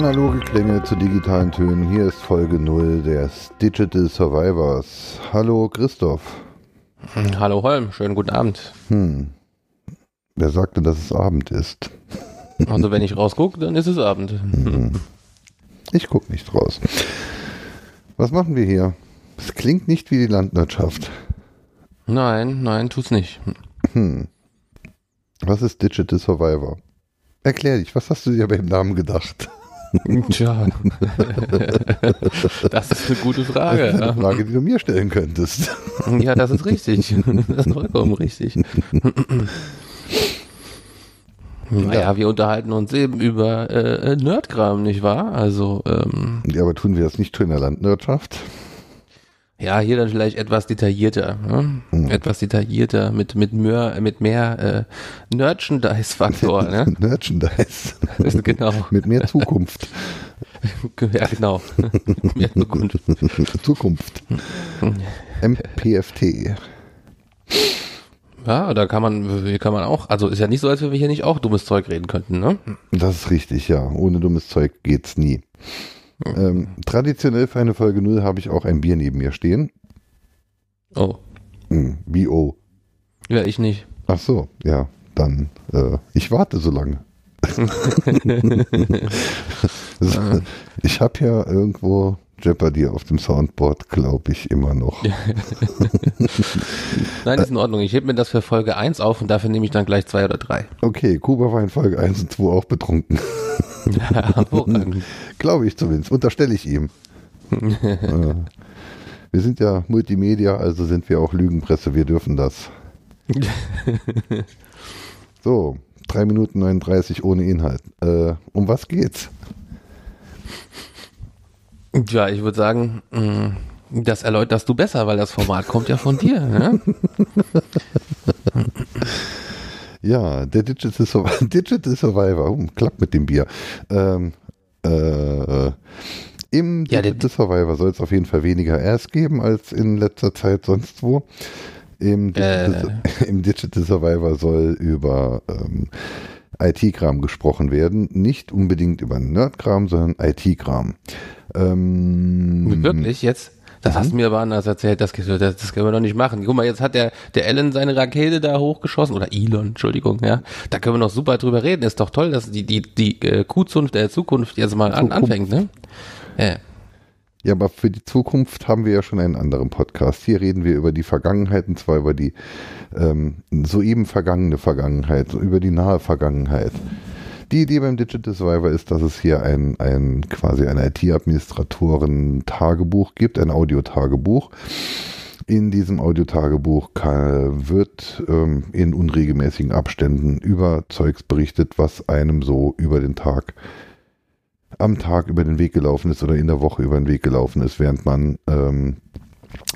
Analoge Klänge zu digitalen Tönen. Hier ist Folge 0 des Digital Survivors. Hallo Christoph. Hallo Holm, schönen guten Abend. Wer sagte, dass es Abend ist? Also wenn ich rausgucke, dann ist es Abend. Ich guck nicht raus. Was machen wir hier? Es klingt nicht wie die Landwirtschaft. Nein, nein, tut's nicht. Was ist Digital Survivor? Erklär dich, was hast du dir beim Namen gedacht? Tja, das ist eine gute Frage. Eine Ja. Frage, die du mir stellen könntest. Ja, das ist richtig. Das ist vollkommen richtig. Naja, wir unterhalten uns eben über äh, Nerdkram, nicht wahr? Also, ähm, Ja, aber tun wir das nicht in der Landwirtschaft? Ja, hier dann vielleicht etwas detaillierter. Ne? Etwas detaillierter, mit, mit mehr, mit mehr äh, Merchandise-Faktor. Ne? Merchandise. genau. Mit mehr Zukunft. Ja, genau. Mehr Zukunft. Zukunft. MPFT. Ja, da kann man, hier kann man auch, also ist ja nicht so, als wenn wir hier nicht auch dummes Zeug reden könnten, ne? Das ist richtig, ja. Ohne dummes Zeug geht's nie. Ähm, traditionell für eine Folge 0 habe ich auch ein Bier neben mir stehen. Oh. Hm, wie oh. Ja, ich nicht. Ach so, ja. Dann, äh, ich warte so lange. So, ich habe ja irgendwo Jeopardy auf dem Soundboard, glaube ich, immer noch. Nein, ist in Ordnung. Ich heb mir das für Folge 1 auf und dafür nehme ich dann gleich zwei oder drei. Okay, Kuba war in Folge 1 und 2 auch betrunken. Ja. Glaube ich zumindest, unterstelle ich ihm. Wir sind ja Multimedia, also sind wir auch Lügenpresse, wir dürfen das. So, 3 Minuten 39 ohne Inhalt. Äh, um was geht's? Ja, ich würde sagen, mh, das erläuterst du besser, weil das Format kommt ja von dir. Ne? Ja, der Digital, Survivor, Digital Survivor, oh, klappt mit dem Bier. Ähm, äh, Im Ja, Digital Survivor soll es auf jeden Fall weniger Rs geben als in letzter Zeit sonst wo. Im Digital, im Digital Survivor soll über ähm, IT-Kram gesprochen werden. Nicht unbedingt über Nerd-Kram, sondern IT-Kram. Ähm, Wirklich jetzt? Das hast du mir aber anders erzählt, das, das, das können wir doch nicht machen. Guck mal, jetzt hat der, der Ellen seine Rakete da hochgeschossen, oder Elon, Entschuldigung, ja. Da können wir noch super drüber reden. Ist doch toll, dass die, die, die äh, Kuhzunft der Zukunft jetzt mal an, anfängt, ne? Ja. Ja, aber für die Zukunft haben wir ja schon einen anderen Podcast. Hier reden wir über die Vergangenheit und zwar über die ähm, soeben vergangene Vergangenheit, über die nahe Vergangenheit. Die Idee beim Digital Survivor ist, dass es hier ein, ein quasi ein IT-Administratoren-Tagebuch gibt, ein Audiotagebuch. In diesem Audiotagebuch wird ähm, in unregelmäßigen Abständen über Zeugs berichtet, was einem so über den Tag am Tag über den Weg gelaufen ist oder in der Woche über den Weg gelaufen ist, während man ähm,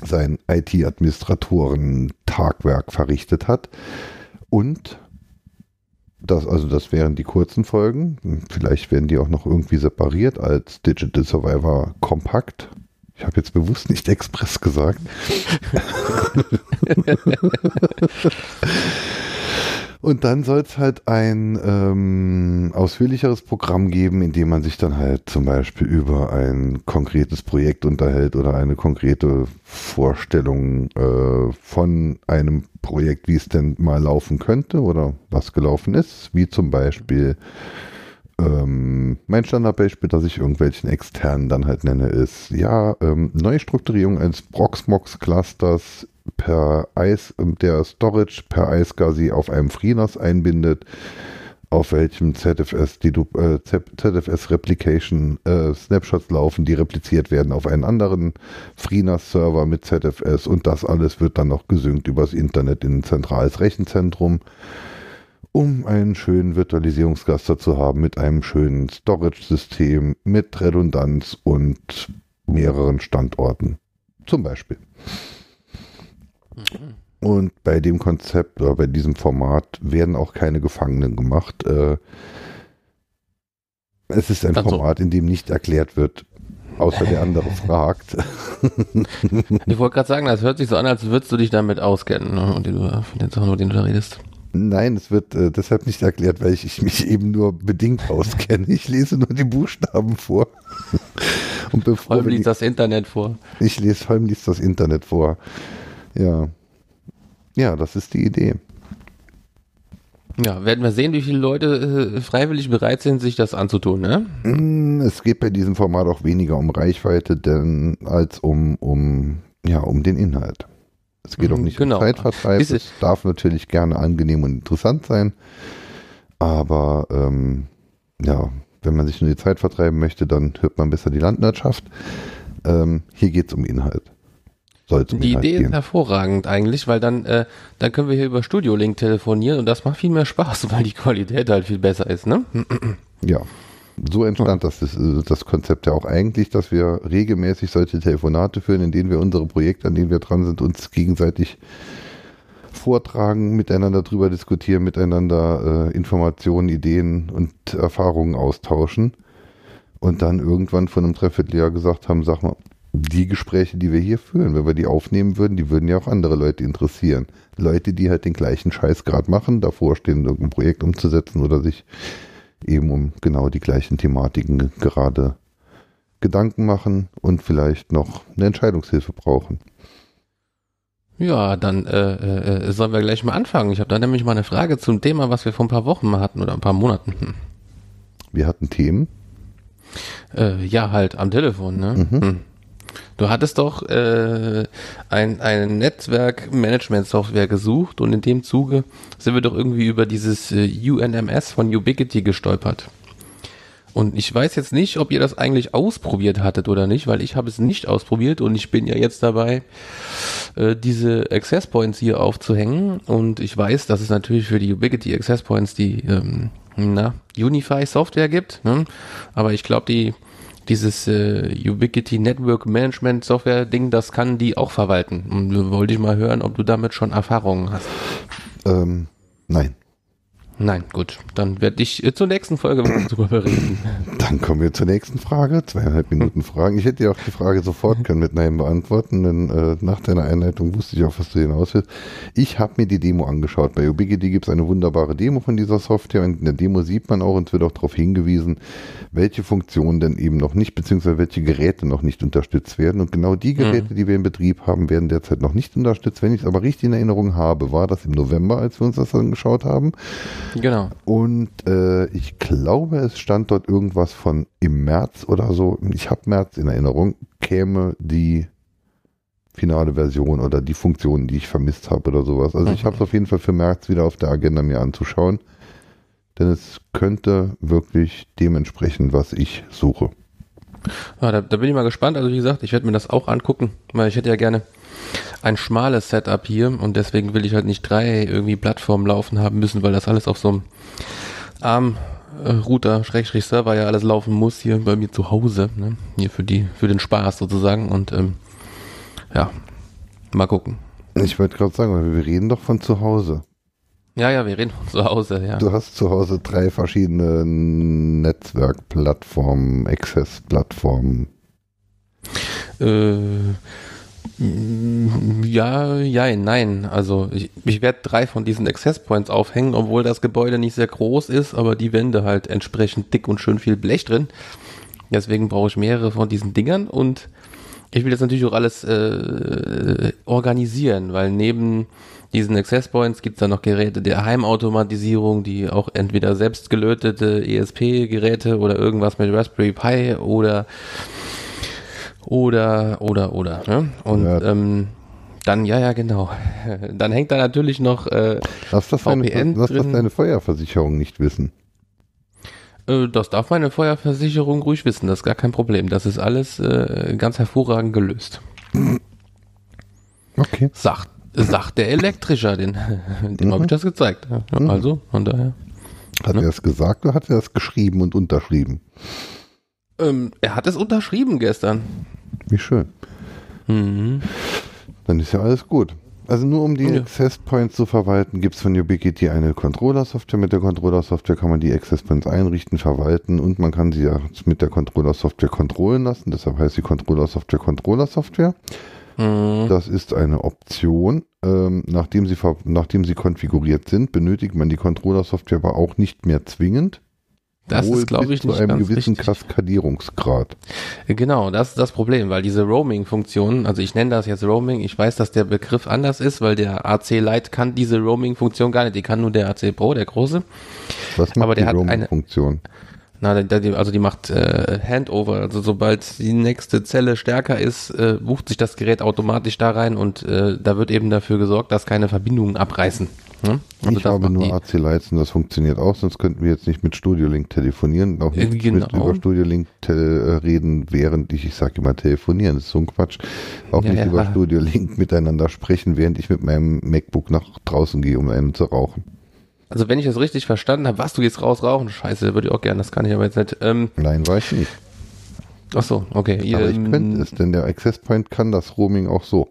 sein IT-Administratoren-Tagwerk verrichtet hat. Und das, also das wären die kurzen Folgen. Vielleicht werden die auch noch irgendwie separiert als Digital Survivor kompakt. Ich habe jetzt bewusst nicht Express gesagt. Und dann soll es halt ein ähm, ausführlicheres Programm geben, in dem man sich dann halt zum Beispiel über ein konkretes Projekt unterhält oder eine konkrete Vorstellung äh, von einem Projekt, wie es denn mal laufen könnte oder was gelaufen ist, wie zum Beispiel ähm, mein Standardbeispiel, das ich irgendwelchen externen dann halt nenne, ist ja ähm, Neustrukturierung eines Proxmox-Clusters per Eis, der Storage per iSCSI auf einem FreeNAS einbindet, auf welchem ZFS die äh, ZFS Replication äh, Snapshots laufen, die repliziert werden auf einen anderen FreeNAS Server mit ZFS und das alles wird dann noch gesynkt übers Internet in ein zentrales Rechenzentrum, um einen schönen Virtualisierungscluster zu haben mit einem schönen Storage System mit Redundanz und mehreren Standorten. Zum Beispiel. Und bei dem Konzept oder bei diesem Format werden auch keine Gefangenen gemacht. Äh, es ist ein Also- Format, in dem nicht erklärt wird, außer der andere fragt. Ich wollte gerade sagen, das hört sich so an, als würdest du dich damit auskennen, ne? und du- von den Sachen, über die du da redest. Nein, es wird äh, deshalb nicht erklärt, weil ich, ich mich eben nur bedingt auskenne. Ich lese nur die Buchstaben vor. Und Vor bevor liest das Internet vor. ich lese, allem liest das Internet vor. Ja. Ja, das ist die Idee. Ja, werden wir sehen, wie viele Leute äh, freiwillig bereit sind, sich das anzutun, ne? Mm, Es geht bei diesem Format auch weniger um Reichweite denn als um, um, ja, um den Inhalt. Es geht auch Mhm, nicht genau. um Zeitvertreib. Es darf natürlich gerne angenehm und interessant sein. Aber ähm, ja, wenn man sich nur die Zeit vertreiben möchte, dann hört man besser die Landwirtschaft. Ähm, hier geht es um Inhalt. Soll es um Die Idee ist gehen. hervorragend eigentlich, weil dann, äh, dann können wir hier über Studio Link telefonieren und das macht viel mehr Spaß, weil die Qualität halt viel besser ist, ne? Ja, so entstand das, das, äh, das Konzept ja auch eigentlich, dass wir regelmäßig solche Telefonate führen, in denen wir unsere Projekte, an denen wir dran sind, uns gegenseitig vortragen, miteinander drüber diskutieren, miteinander äh, Informationen, Ideen und Erfahrungen austauschen und dann irgendwann von einem Dreivierteljahr gesagt haben, sag mal, die Gespräche, die wir hier führen, wenn wir die aufnehmen würden, die würden ja auch andere Leute interessieren. Leute, die halt den gleichen Scheiß gerade machen, davor stehen, irgendein Projekt umzusetzen oder sich eben um genau die gleichen Thematiken gerade Gedanken machen und vielleicht noch eine Entscheidungshilfe brauchen. Ja, dann äh, äh, sollen wir gleich mal anfangen. Ich habe da nämlich mal eine Frage zum Thema, was wir vor ein paar Wochen mal hatten oder ein paar Monaten. Hm. Wir hatten Themen. Äh, ja, halt am Telefon, ne? Hm. Du hattest doch äh, ein, ein Netzwerk-Management-Software gesucht und in dem Zuge sind wir doch irgendwie über dieses äh, UNMS von Ubiquity gestolpert. Und ich weiß jetzt nicht, ob ihr das eigentlich ausprobiert hattet oder nicht, weil ich habe es nicht ausprobiert und ich bin ja jetzt dabei, äh, diese Access Points hier aufzuhängen. Und ich weiß, dass es natürlich für die Ubiquity Access Points die ähm, na, Unify Software gibt. Ne? Aber ich glaube, die dieses äh, Ubiquity Network Management Software Ding, das kann die auch verwalten. Und wollte ich mal hören, ob du damit schon Erfahrungen hast. Ähm, nein. Nein, gut. Dann werde ich äh, zur nächsten Folge darüber berichten. Dann kommen wir zur nächsten Frage. Zweieinhalb Minuten Fragen. Ich hätte ja auch die Frage sofort können mit Nein beantworten, denn äh, nach deiner Einleitung wusste ich auch, was du hinaus willst. Ich habe mir die Demo angeschaut. Bei Ubiquiti gibt es eine wunderbare Demo von dieser Software und in der Demo sieht man auch und es wird auch darauf hingewiesen, welche Funktionen denn eben noch nicht, beziehungsweise welche Geräte noch nicht unterstützt werden. Und genau die Geräte, die wir in Betrieb haben, werden derzeit noch nicht unterstützt. Wenn ich es aber richtig in Erinnerung habe, war das im November, als wir uns das angeschaut haben. Genau. Und äh, ich glaube, es stand dort irgendwas von im März oder so. Ich habe März in Erinnerung, käme die finale Version oder die Funktionen, die ich vermisst habe oder sowas. Also ich Mhm. habe es auf jeden Fall für März wieder auf der Agenda mir anzuschauen. Denn es könnte wirklich dementsprechend, was ich suche. Ja, da, da bin ich mal gespannt. Also wie gesagt, ich werde mir das auch angucken, weil ich hätte ja gerne ein schmales Setup hier und deswegen will ich halt nicht drei irgendwie Plattformen laufen haben müssen, weil das alles auf so einem ARM-Router, Schrägstrich Server ja alles laufen muss hier bei mir zu Hause, ne? hier für die, für den Spaß sozusagen und ähm, ja, mal gucken. Ich wollte gerade sagen, wir reden doch von zu Hause. Ja, ja, wir reden von zu Hause, ja. Du hast zu Hause drei verschiedene Netzwerkplattformen, Access-Plattformen. Äh, Ja, ja, nein. Also ich, ich werde drei von diesen Access Points aufhängen, obwohl das Gebäude nicht sehr groß ist, aber die Wände halt entsprechend dick und schön viel Blech drin. Deswegen brauche ich mehrere von diesen Dingern und ich will das natürlich auch alles äh, organisieren, weil neben diesen Access Points gibt es dann noch Geräte der Heimautomatisierung, die auch entweder selbst gelötete ESP-Geräte oder irgendwas mit Raspberry Pi oder oder oder oder. Ne? Und Ja. ähm, dann, ja, ja, genau. Dann hängt da natürlich noch äh, Lass das, deine, VPN lass das drin. deine Feuerversicherung nicht wissen. Äh, Das darf meine Feuerversicherung ruhig wissen, das ist gar kein Problem. Das ist alles äh, ganz hervorragend gelöst. Okay. Sagt, sagt der Elektrischer, den, dem habe ich das gezeigt. Mhm. Also, von daher. Hat Ne? er es gesagt oder hat er es geschrieben und unterschrieben? Ähm, er hat es unterschrieben gestern. Wie schön. Mhm. Dann ist ja alles gut. Also nur um die Ja. Access Points zu verwalten, gibt es von Ubiquiti eine Controller-Software. Mit der Controller-Software kann man die Access Points einrichten, verwalten und man kann sie ja mit der Controller-Software kontrollen lassen. Deshalb heißt die Controller-Software Controller-Software. Mhm. Das ist eine Option. Ähm, nachdem, sie nachdem sie konfiguriert sind, benötigt man die Controller-Software aber auch nicht mehr zwingend. Das wohl ist, glaube ich, zu nicht einem ganz gewissen richtig. Kaskadierungsgrad. Genau, das ist das Problem, weil diese Roaming-Funktion, also ich nenne das jetzt Roaming, ich weiß, dass der Begriff anders ist, weil der AC Lite kann diese Roaming-Funktion gar nicht, die kann nur der AC Pro, der große. Was macht Aber der die hat eine- Roaming-Funktion? Na, also die macht äh, Handover, also sobald die nächste Zelle stärker ist, äh, bucht sich das Gerät automatisch da rein und äh, da wird eben dafür gesorgt, dass keine Verbindungen abreißen. Ne? Also ich habe nur AC und das funktioniert auch, sonst könnten wir jetzt nicht mit Studio Link telefonieren, auch nicht Äh, mit genau. über Studio Link tel- äh, reden, während ich, ich sage immer telefonieren, das ist so ein Quatsch, auch Ja, nicht ja. über Studio Link miteinander sprechen, während ich mit meinem MacBook nach draußen gehe, um einen zu rauchen. Also wenn ich das richtig verstanden habe, was du jetzt raus rauchen, scheiße, würde ich auch gerne, das kann ich aber jetzt nicht. Ähm, Nein, war ich nicht. ach so, okay. Aber ich ähm, könnte es, denn der Access Point kann das Roaming auch so.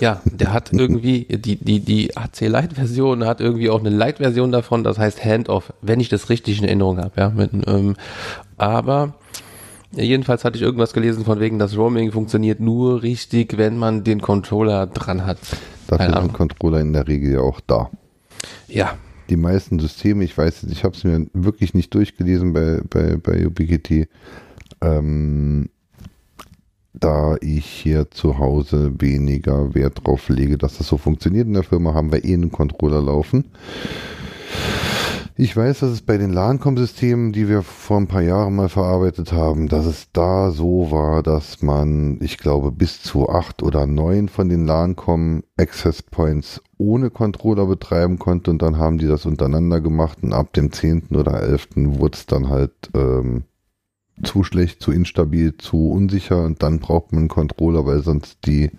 Ja, der hat irgendwie, die, die, die AC Lite-Version hat irgendwie auch eine Lite-Version davon, das heißt Handoff, wenn ich das richtig in Erinnerung habe, ja. Mit, ähm, aber jedenfalls hatte ich irgendwas gelesen von wegen, das Roaming funktioniert nur richtig, wenn man den Controller dran hat. Dafür sind Ahnung. Controller in der Regel ja auch da. Ja, die meisten Systeme, ich weiß, jetzt, ich habe es mir wirklich nicht durchgelesen bei, bei, bei Ubiquiti, ähm, da ich hier zu Hause weniger Wert drauf lege, dass das so funktioniert. In der Firma haben wir eh einen Controller laufen. Ich weiß, dass es bei den LAN-Com-Systemen, die wir vor ein paar Jahren mal verarbeitet haben, dass es da so war, dass man, ich glaube, bis zu acht oder neun von den LAN-Com Access Points ohne Controller betreiben konnte und dann haben die das untereinander gemacht und ab dem zehnten oder elften wurde es dann halt ähm, zu schlecht, zu instabil, zu unsicher und dann braucht man einen Controller, weil sonst die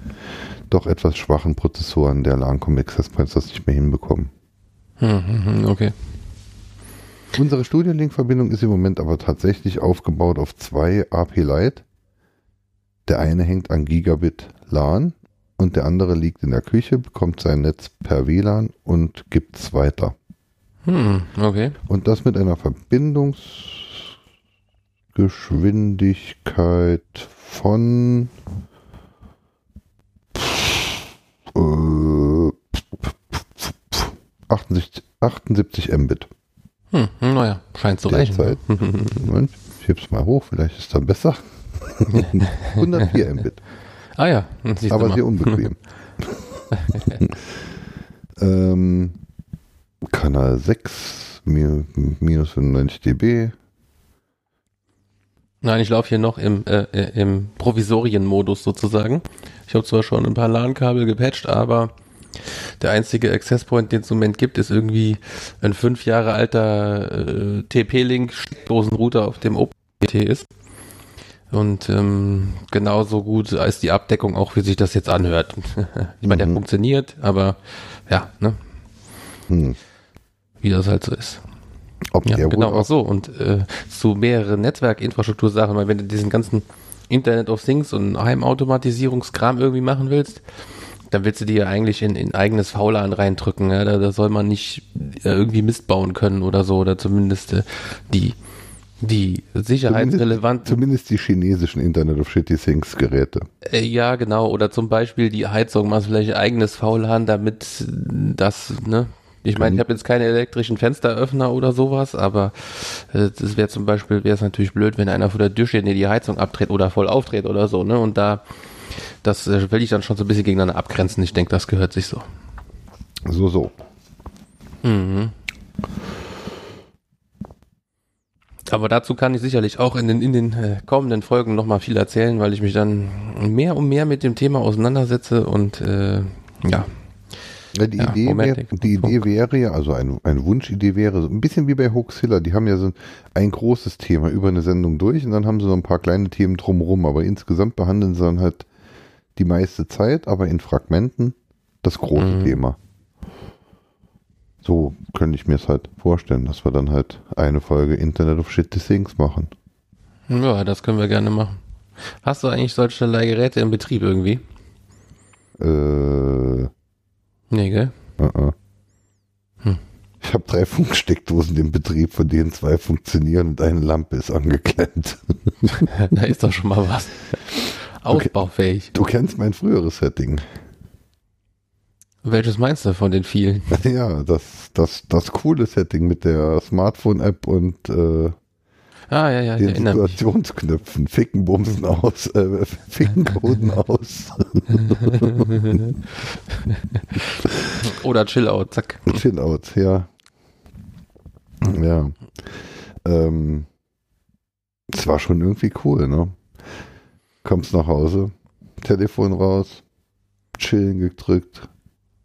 doch etwas schwachen Prozessoren der LAN-Com Access Points das nicht mehr hinbekommen. hm, hm, hm, okay. Unsere Studio Link Verbindung ist im Moment aber tatsächlich aufgebaut auf zwei AP Lite. Der eine hängt an Gigabit LAN und der andere liegt in der Küche, bekommt sein Netz per WLAN und gibt es weiter. Hm, okay. Und das mit einer Verbindungsgeschwindigkeit von äh, 78, 78 Mbit. Hm, hm, naja, scheint zu reichen. Derzeit. Moment, ich heb's mal hoch, vielleicht ist dann besser. 104 Mbit, ah ja, aber sehr unbequem. ähm, Kanal 6, mi- minus 95 dB. Nein, ich laufe hier noch im, äh, äh, im Provisorienmodus sozusagen. Ich habe zwar schon ein paar LAN-Kabel gepatcht, aber der einzige Access Point, den es im Moment gibt, ist irgendwie ein fünf Jahre alter äh, TP-Link Steckdosenrouter, auf dem OpenGT ist. Und ähm, genauso gut als die Abdeckung auch, wie sich das jetzt anhört. ich meine, der Mhm. funktioniert, aber ja, ne, Hm. wie das halt so ist. Ob Ja, der genau, ach so. Und äh, zu mehreren Netzwerkinfrastruktursachen, weil wenn du diesen ganzen Internet of Things und Heimautomatisierungskram irgendwie machen willst, dann willst du dir ja eigentlich in, in eigenes VLAN reindrücken. Ja? Da, da soll man nicht äh, irgendwie Mist bauen können oder so, oder zumindest äh, die Die sicherheitsrelevanten. Zumindest die chinesischen Internet of Shitty Things Geräte. Äh, ja, genau. Oder zum Beispiel die Heizung mal vielleicht eigenes VLAN, damit das, ne? Ich meine, ich habe jetzt keine elektrischen Fensteröffner oder sowas, aber äh, das wäre zum Beispiel, wäre es natürlich blöd, wenn einer vor der Tür steht, nee, die Heizung abdreht oder voll aufdreht oder so, ne? Und da, das äh, will ich dann schon so ein bisschen gegeneinander abgrenzen. Ich denke, das gehört sich so. So, so. Mhm. Aber dazu kann ich sicherlich auch in den, in den äh, kommenden Folgen nochmal viel erzählen, weil ich mich dann mehr und mehr mit dem Thema auseinandersetze und äh, ja. Ja, die, Ja, Idee wär, die Idee wäre ja, also ein, eine Wunschidee wäre, so ein bisschen wie bei Hoaxilla, die haben ja so ein, ein großes Thema über eine Sendung durch und dann haben sie so ein paar kleine Themen drumherum, aber insgesamt behandeln sie dann halt die meiste Zeit, aber in Fragmenten das große Mhm. Thema. So könnte ich mir es halt vorstellen, dass wir dann halt eine Folge Internet of Shitty Things machen. Ja, das können wir gerne machen. Hast du eigentlich solche Geräte im Betrieb irgendwie? Äh, Nee, gell? Uh -uh. Hm. Ich habe drei Funksteckdosen im Betrieb, von denen zwei funktionieren und eine Lampe ist angeklemmt. da ist doch schon mal was. Ausbaufähig. Du kennst mein früheres Setting. Welches meinst du von den vielen? Ja, das, das, das coole Setting mit der Smartphone-App und äh, Ah, ja, ja, den. Situationsknöpfen. Ficken, Bumsen aus, äh, Ficken, Coden aus. Oder Chill-Out, zack. Chill-out, ja. Ja. Ähm, es war schon irgendwie cool, ne? Kommst nach Hause, Telefon raus, chillen gedrückt,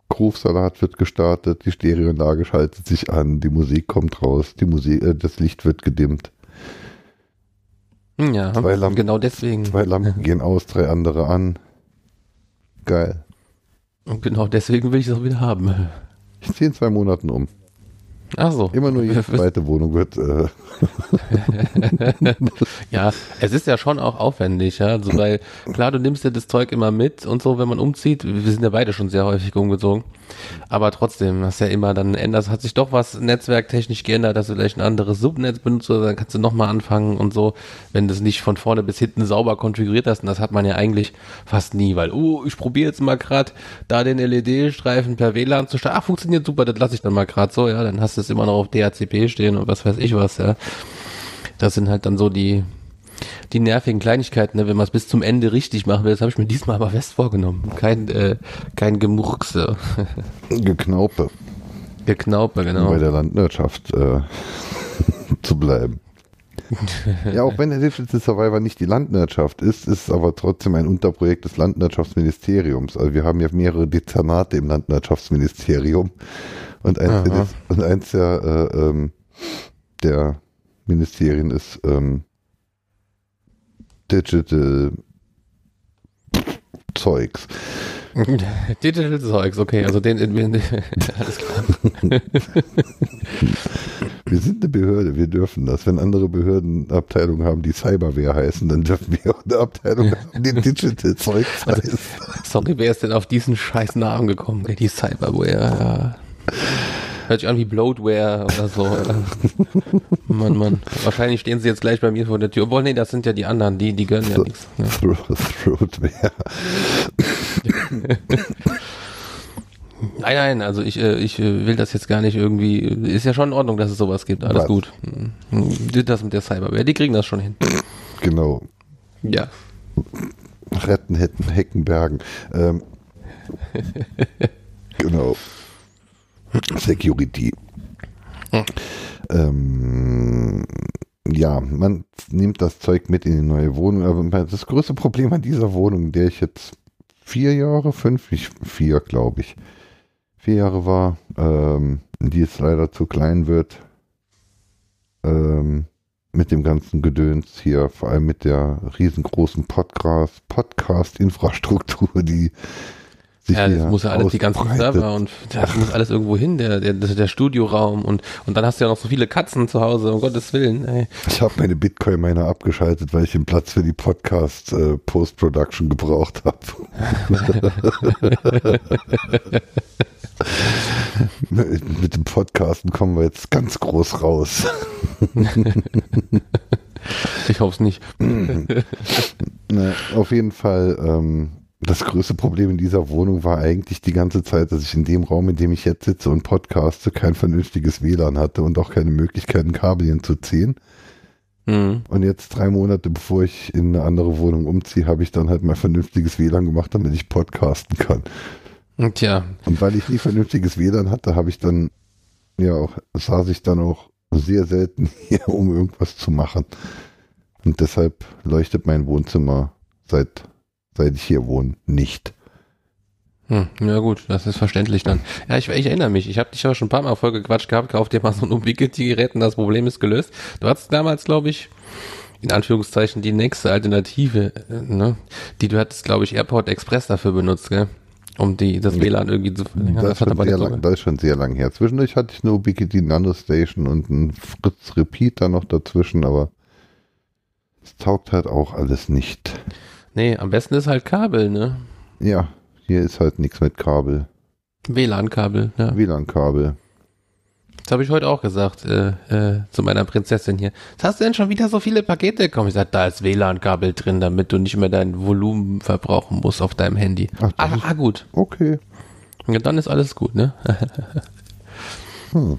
Groove-Salat wird gestartet, die Stereoanlage schaltet sich an, die Musik kommt raus, die Musik, äh, das Licht wird gedimmt, Ja, Zwei Lampen. genau deswegen. zwei Lampen gehen aus, drei andere an. Geil. Und genau deswegen will ich es auch wieder haben. Ich ziehe in zwei Monaten um. Ach so. Immer nur jede zweite Wohnung wird äh, Ja, es ist ja schon auch aufwendig, ja. Also, weil, klar, du nimmst ja das Zeug immer mit und so, wenn man umzieht. Wir sind ja beide schon sehr häufig umgezogen. Aber trotzdem, hast ja immer dann ändert, hat sich doch was netzwerktechnisch geändert, dass du vielleicht ein anderes Subnetz benutzt oder dann kannst du nochmal anfangen und so, wenn du es nicht von vorne bis hinten sauber konfiguriert hast. Und das hat man ja eigentlich fast nie, weil, oh, ich probiere jetzt mal gerade da den LED-Streifen per WLAN zu starten. Ah, funktioniert super, das lasse ich dann mal gerade so, ja. Dann hast du es immer noch auf DHCP stehen und was weiß ich was, ja. Das sind halt dann so die, die nervigen Kleinigkeiten, ne? wenn man es bis zum Ende richtig machen will. Das habe ich mir diesmal aber fest vorgenommen. Kein, äh, kein Gemurkse. Geknaupe. Geknaupe, genau. bei der Landwirtschaft äh, zu bleiben. ja, auch wenn der Digital Survivor nicht die Landwirtschaft ist, ist es aber trotzdem ein Unterprojekt des Landwirtschaftsministeriums. Also wir haben ja mehrere Dezernate im Landwirtschaftsministerium und eins. Dez- und eins der, äh, ähm, der Ministerien ist ähm, Digital Zeugs. Digital Zeugs, okay, also den, den alles klar. Wir sind eine Behörde, wir dürfen das. Wenn andere Behörden Abteilungen haben, die Cyberware heißen, dann dürfen wir auch eine Abteilung haben, die Digital Zeugs heißt. Sorry, wer ist denn auf diesen scheiß Namen gekommen? Die Cyberware, ja. Hört sich an wie Bloatware oder so. Mann, Mann. Wahrscheinlich stehen sie jetzt gleich bei mir vor der Tür. Obwohl, nee, das sind ja die anderen, die, die gönnen ja nichts. Ja. Thro- Throatware. Nein, nein, also ich, äh, ich äh, will das jetzt gar nicht irgendwie. Ist ja schon in Ordnung, dass es sowas gibt. Alles Was? gut. Mhm. Das mit der Cyberware, die kriegen das schon hin. Genau. Ja. Retten, Hetten, Heckenbergen. Ähm, genau. Security. Ähm, ja, man nimmt das Zeug mit in die neue Wohnung. Aber das größte Problem an dieser Wohnung, in der ich jetzt vier Jahre, fünf, nicht vier, glaube ich, vier Jahre war, ähm, die jetzt leider zu klein wird, ähm, mit dem ganzen Gedöns hier, vor allem mit der riesengroßen Podcast, Podcast-Infrastruktur, die sich Ja, das muss ja alles, die ganzen. Server und das muss alles irgendwo hin, der, der, der Studioraum und, und dann hast du ja noch so viele Katzen zu Hause, um Gottes Willen, ey. Ich habe meine Bitcoin-Miner abgeschaltet, weil ich den Platz für die Podcast-Post-Production gebraucht habe. mit dem Podcasten kommen wir jetzt ganz groß raus. Ich hoffe es nicht. Ne, auf jeden Fall, ähm, das größte Problem in dieser Wohnung war eigentlich die ganze Zeit, dass ich in dem Raum, in dem ich jetzt sitze und podcaste, kein vernünftiges WLAN hatte und auch keine Möglichkeit, ein Kabel hinzuziehen. Mhm. Und jetzt drei Monate bevor ich in eine andere Wohnung umziehe, habe ich dann halt mal vernünftiges WLAN gemacht, damit ich podcasten kann. Und Tja, Und weil ich nie vernünftiges WLAN hatte, habe ich dann, ja, auch, saß ich dann auch sehr selten hier, um irgendwas zu machen. Und deshalb leuchtet mein Wohnzimmer seit, seit ich hier wohne nicht. hm, ja gut, das ist verständlich dann. Ja, ich, ich erinnere mich, ich habe dich aber schon ein paar Mal voll gequatscht gehabt, kauf dir mal so ein Ubiquiti-Gerät und das Problem ist gelöst. Du hattest damals, glaube ich, in Anführungszeichen die nächste Alternative, äh, ne? die du hattest, glaube ich, Airport Express dafür benutzt, gell? um die das WLAN irgendwie zu verlängern. Das ist, schon aber sehr lang, das ist schon sehr lang her. Zwischendurch hatte ich eine Ubiquiti Nano Station und ein Fritz Repeat da noch dazwischen, aber es taugt halt auch alles nicht. Nee, am besten ist halt Kabel, ne? Ja, hier ist halt nichts mit Kabel. WLAN-Kabel, ja. WLAN-Kabel. Das habe ich heute auch gesagt äh, äh, zu meiner Prinzessin hier. Was hast du denn schon wieder so viele Pakete bekommen? Ich sag, da ist WLAN-Kabel drin, damit du nicht mehr dein Volumen verbrauchen musst auf deinem Handy. Ach, Ah, ah gut. Okay. Ja, dann ist alles gut, ne? Hm.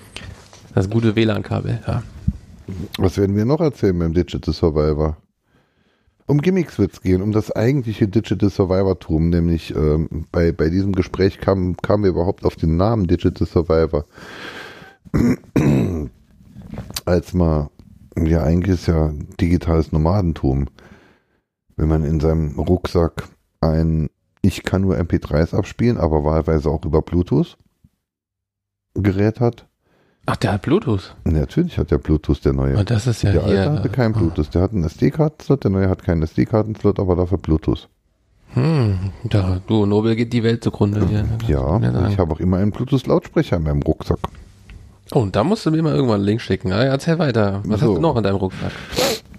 Das gute WLAN-Kabel, ja. Was werden wir noch erzählen beim Digital Survivor? Um Gimmicks wird es gehen, um das eigentliche Digital Survivor-Tum, nämlich ähm, bei, bei diesem Gespräch kam, kamen wir überhaupt auf den Namen Digital Survivor. Als mal, ja eigentlich ist ja digitales Nomadentum. Wenn man in seinem Rucksack ein, ich kann nur MP3s abspielen, aber wahlweise auch über Bluetooth Gerät hat. Ach, der hat Bluetooth. Natürlich hat der Bluetooth der neue. Und das ist ja Der hier. alte hatte keinen Bluetooth. Der hat einen SD-Kartenslot, der neue hat keinen SD-Kartenslot, aber dafür Bluetooth. Hm, da, du, Nobel geht die Welt zugrunde hier. Ja, und sagen. ich habe auch immer einen Bluetooth-Lautsprecher in meinem Rucksack. Oh, und da musst du mir mal irgendwann einen Link schicken. Erzähl weiter. Was So. hast du noch in deinem Rucksack?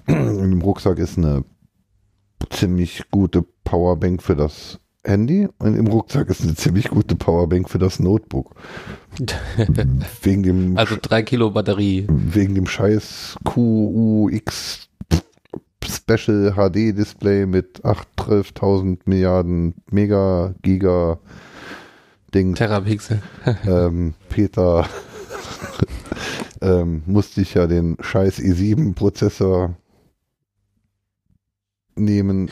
In dem Rucksack ist eine ziemlich gute Powerbank für das Handy und im Rucksack ist eine ziemlich gute Powerbank für das Notebook. Wegen dem, Also drei Kilo Batterie. wegen dem scheiß QUX Special HD Display mit 8, 12.000 Milliarden Mega, Giga Dings. Terapixel. ähm, Peter ähm, musste ich ja den scheiß i7-Prozessor nehmen.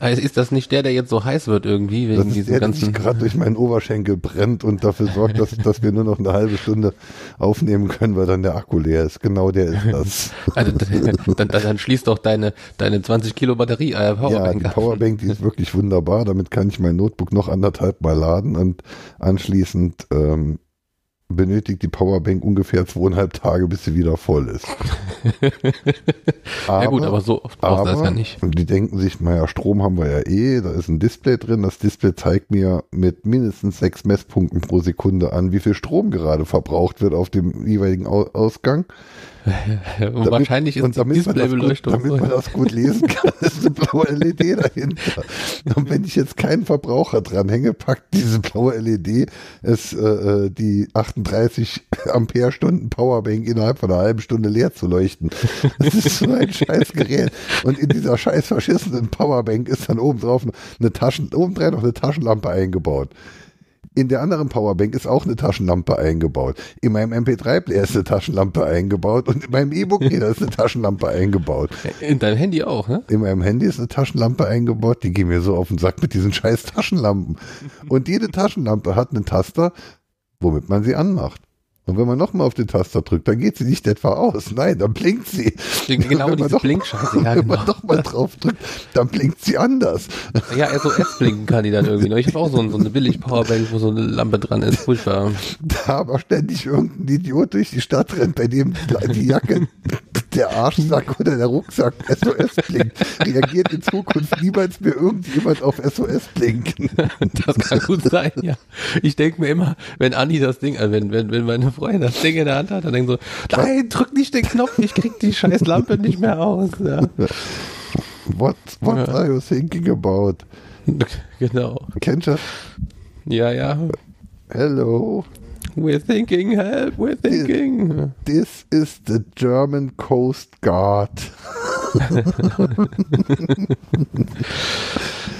Also ist das nicht der, der jetzt so heiß wird irgendwie, wegen Das ist diesem der, ganzen. gerade durch meinen Oberschenkel brennt und dafür sorgt, dass, dass wir nur noch eine halbe Stunde aufnehmen können, weil dann der Akku leer ist. Genau der ist das. Also, dann, dann, dann schließt doch deine, deine 20 Kilo Batterie, äh, ja, Powerbank die ab. Powerbank, die ist wirklich wunderbar. Damit kann ich mein Notebook noch anderthalb Mal laden und anschließend ähm, benötigt die Powerbank ungefähr zweieinhalb Tage, bis sie wieder voll ist. ja gut, aber so oft brauchst du das ja nicht. Die denken sich, naja, Strom haben wir ja eh, da ist ein Display drin. Das Display zeigt mir mit mindestens sechs Messpunkten pro Sekunde an, wie viel Strom gerade verbraucht wird auf dem jeweiligen Au Ausgang. Und wahrscheinlich ist und damit die Displaybeleuchtung damit man das gut lesen kann, ist eine blaue LED dahinter. Und wenn ich jetzt keinen Verbraucher dranhänge, packt diese blaue LED es äh, äh, die 38 Ampere-Stunden Powerbank innerhalb von einer halben Stunde leer zu leuchten. Das ist so ein scheiß Gerät. Und in dieser scheiß verschissenen Powerbank ist dann oben drauf eine Taschen, obendrein noch eine Taschenlampe eingebaut. In der anderen Powerbank ist auch eine Taschenlampe eingebaut. In meinem MP3-Player ist eine Taschenlampe eingebaut und in meinem E-Book-Reader ist eine Taschenlampe eingebaut. In deinem Handy auch, ne? In meinem Handy ist eine Taschenlampe eingebaut, die gehen mir so auf den Sack mit diesen scheiß Taschenlampen. Und jede Taschenlampe hat einen Taster, womit man sie anmacht. Und wenn man nochmal auf den Taster drückt, dann geht sie nicht etwa aus. Nein, dann blinkt sie. Genau, Wenn diese Blinkscheiße. Ja, wenn genau. man nochmal drauf drückt, dann blinkt sie anders. Ja, SOS blinken kann die dann irgendwie. Ich habe auch so, ein- so eine Billig-Powerbank, wo so eine Lampe dran ist. Furchtbar. Da aber ständig irgendein Idiot durch die Stadt rennt, bei dem die Jacke, der Arschsack oder der Rucksack SOS blinkt, reagiert in Zukunft niemals mehr irgendjemand auf SOS blinken. Das kann gut sein, ja. Ich denke mir immer, wenn Anni das Ding, also wenn, wenn, wenn meine Freundin das Ding in der Hand hat, dann denkt so, nein, drück nicht den Knopf, ich krieg die scheiß Lampe nicht mehr aus. Ja. What, what are you thinking about? Genau. Kennst du? Ja, ja. Hello. We're thinking, help, we're thinking. This is the German Coast Guard.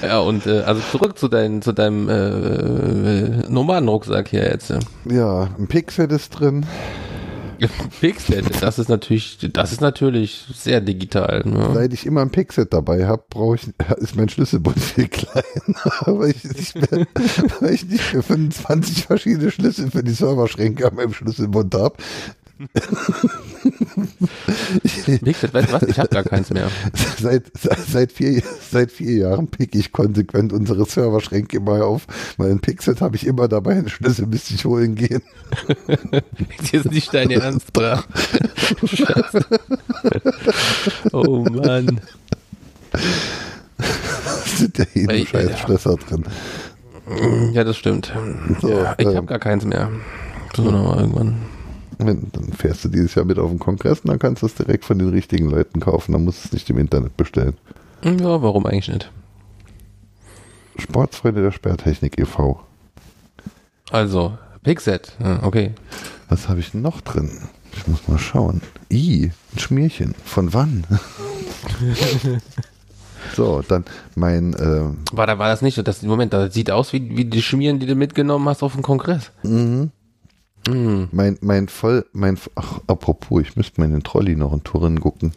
Ja, und äh, also zurück zu, dein, zu deinem äh, äh, Nomadenrucksack hier jetzt. Ja, ein Pixel ist drin. Pixel, das ist natürlich, das ist natürlich sehr digital. Ne? Seit ich immer ein Pixel dabei habe, brauche ich, ist mein Schlüsselbund viel kleiner, weil ich nicht mehr, weil ich nicht mehr 25 verschiedene Schlüssel für die Serverschränke an meinem Schlüsselbund habe. Pixel, weißt du was? Ich habe gar keins mehr. Seit, seit, vier, seit vier Jahren pick ich konsequent unsere Serverschränke immer auf. Mein Pixel habe ich immer dabei, einen Schlüssel müsste ich holen gehen. Das ist nicht dein Ernst, oder? Scheiße. Oh Mann. sind ja nur Weil- scheiß ja. Schlösser drin. Ja, das stimmt. So, ja, ich ähm, habe gar keins mehr. So noch mal irgendwann. Dann fährst du dieses Jahr mit auf den Kongress und dann kannst du es direkt von den richtigen Leuten kaufen. Dann musst du es nicht im Internet bestellen. Ja, warum eigentlich nicht? Sportsfreunde der Sperrtechnik e.V. Also, Pixet, ja, okay. Was habe ich noch drin? Ich muss mal schauen. I, ein Schmierchen. Von wann? so, dann mein, äh, War, da war das nicht so? Das, Moment, das sieht aus wie, wie die Schmieren, die du mitgenommen hast auf dem Kongress. mhm. Hm. mein, mein voll, mein, ach, apropos, ich müsste mal in den Trolley noch in Turin gucken.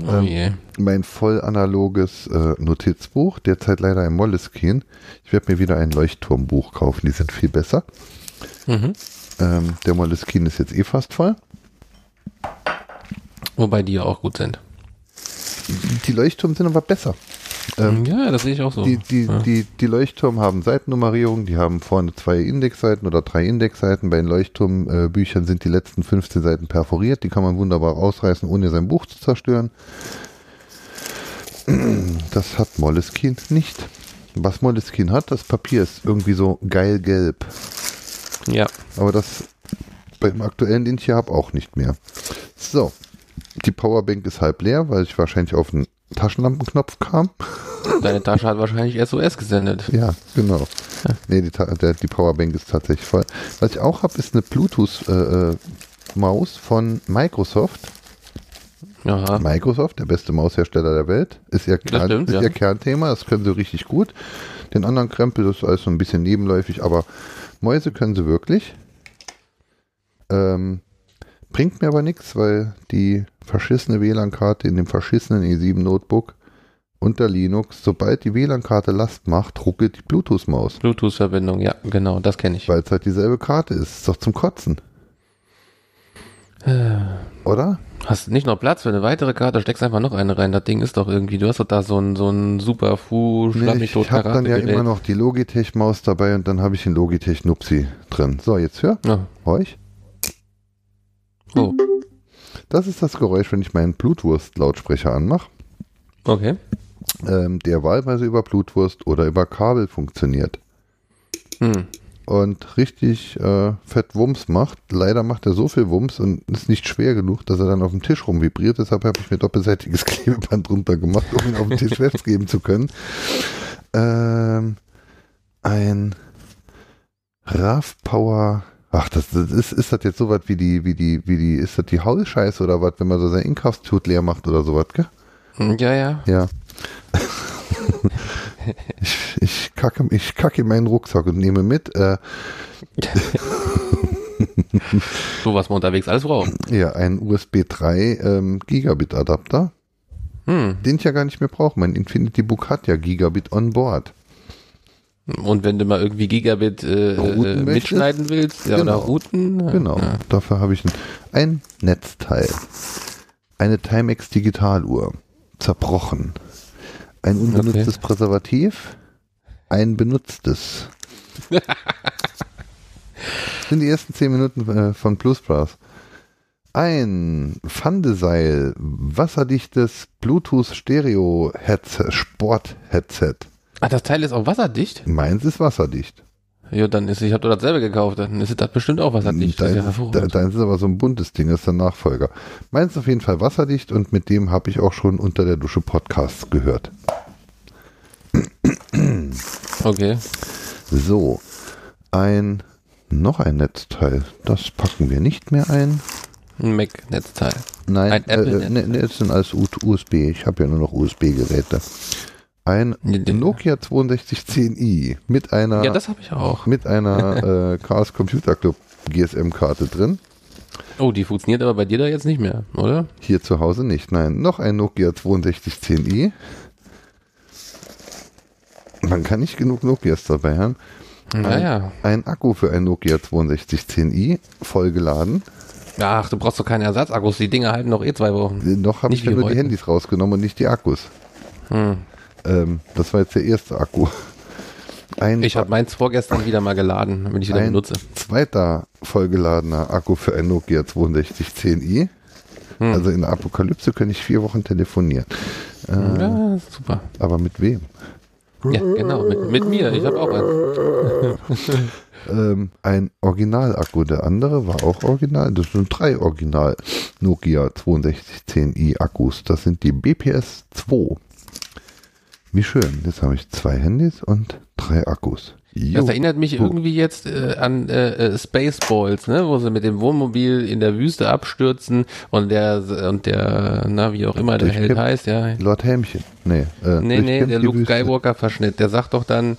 Oh Ähm, je. Mein voll analoges äh, Notizbuch, derzeit leider im Moleskine. Ich werde mir wieder ein Leuchtturmbuch kaufen, die sind viel besser. Mhm. Ähm, der Moleskine ist jetzt eh fast voll. Wobei die ja auch gut sind. Die Leuchtturm sind aber besser. Ähm, ja, das sehe ich auch so. Die, die, ja. die, die Leuchtturm haben Seitennummerierung, die haben vorne zwei Indexseiten oder drei Indexseiten. Bei den Leuchtturmbüchern sind die letzten 15 Seiten perforiert, die kann man wunderbar ausreißen, ohne sein Buch zu zerstören. Das hat Moleskine nicht. Was Moleskine hat, das Papier ist irgendwie so geil gelb. ja. Aber das beim aktuellen, den ich hier habe, auch nicht mehr. So, die Powerbank ist halb leer, weil ich wahrscheinlich auf den Taschenlampenknopf kam. Deine Tasche hat wahrscheinlich SOS gesendet. Ja, genau. Nee, die, der, die Powerbank ist tatsächlich voll. Was ich auch habe, ist eine Bluetooth-Maus von Microsoft. Aha. Microsoft, der beste Maushersteller der Welt, ist ihr, Kern, stimmt, ist ja. ihr Kernthema. Das können sie richtig gut. Den anderen Krempel, das ist alles so ein bisschen nebenläufig, aber Mäuse können sie wirklich. Ähm, bringt mir aber nichts, weil die verschissene WLAN-Karte in dem verschissenen E7 Notebook unter Linux, sobald die WLAN-Karte Last macht, ruckelt die Bluetooth-Maus. Bluetooth-Verbindung, ja, genau, das kenne ich. Weil es halt dieselbe Karte ist. Ist doch zum Kotzen. Oder? Hast nicht noch Platz für eine weitere Karte? Steckst einfach noch eine rein. Das Ding ist doch irgendwie, du hast doch da so ein, so ein super Fu, Nee, ich habe dann ja immer noch die Logitech-Maus dabei und dann habe ich den Logitech Nupsi drin. So, jetzt hör. Ja. Euch. Oh, Das ist das Geräusch, wenn ich meinen Blutwurst-Lautsprecher anmache, okay. ähm, der wahlweise über Blutwurst oder über Kabel funktioniert. Hm. Und richtig äh, fett Wumms macht. Leider macht er so viel Wumms und ist nicht schwer genug, dass er dann auf dem Tisch rumvibriert. Deshalb habe ich mir doppelseitiges Klebeband drunter gemacht, um ihn auf dem Tisch festgeben zu können. Ähm, ein RAV Power. Ach, das, das ist, ist das jetzt sowas wie die, wie die, wie die, ist das die Haulscheiße oder was, wenn man so sein Inkaufstut leer macht oder sowas, gell? Ja, ja. Ja. ich, ich, kacke, ich kacke in meinen Rucksack und nehme mit, äh, So was man unterwegs alles braucht. ja, einen USB 3 ähm, Gigabit Adapter, Hm. den ich ja gar nicht mehr brauche. Mein Infinity Book hat ja Gigabit on board. Und wenn du mal irgendwie Gigabit äh, äh, mitschneiden willst, ja, Genau. oder Routen. ja. Genau. Ja. Dafür habe ich ein, ein Netzteil. Eine Timex Digitaluhr. Zerbrochen. Ein unbenutztes Präservativ. Ein benutztes. sind die ersten zehn Minuten äh, von Brass. Ein Pfandeseil, wasserdichtes Bluetooth Stereo Headset, Sport Headset. Ah, das Teil ist auch wasserdicht? Meins ist wasserdicht. Ja, dann ist, ich habe doch dasselbe gekauft, dann ist das bestimmt auch wasserdicht. Das ist ja Deins, deins ist aber so ein buntes Ding, das ist der Nachfolger. Meins ist auf jeden Fall wasserdicht und mit dem habe ich auch schon unter der Dusche Podcasts gehört. Okay. So, ein Noch ein Netzteil. Das packen wir nicht mehr ein. Ein Mac-Netzteil. Nein, Ein äh, Apple äh, ne, Netz sind als U- USB. Ich habe ja nur noch USB-Geräte. Ein Nokia 6210i mit einer Ja, das habe ich auch. mit einer äh, Chaos Computer Club GSM-Karte drin. Oh, die funktioniert aber bei dir da jetzt nicht mehr, oder? Hier zu Hause nicht. Nein, noch ein Nokia 6210i. Man kann nicht genug Nokias dabei haben. Naja. Ein Akku für ein Nokia 6210i, vollgeladen. Ach, du brauchst doch keine Ersatzakkus. Die Dinger halten noch eh zwei Wochen. Noch habe ich ja nur die. Handys rausgenommen und nicht die Akkus. Hm. Ähm, das war jetzt der erste Akku. Ein, Ich habe meins vorgestern wieder mal geladen, damit ich wieder ein benutze. zweiter vollgeladener Akku für ein Nokia 6210i. Hm. Also in der Apokalypse kann ich vier Wochen telefonieren. Äh, Ja, super. Aber mit wem? Ja, genau. Mit, mit mir. Ich habe auch einen. Ähm, ein Original-Akku. Der andere war auch original. Das sind drei Original Nokia 6210i Akkus. Das sind die BPS 2. Wie schön. Jetzt habe ich zwei Handys und drei Akkus. Jo. Das erinnert mich irgendwie jetzt äh, an äh, äh, Spaceballs, ne, wo sie mit dem Wohnmobil in der Wüste abstürzen und der und der, na wie auch immer der Held heißt, ja. Lord Helmchen. Nee, äh, Nee, nee, der Luke Wüste. Skywalker Verschnitt, der sagt doch dann,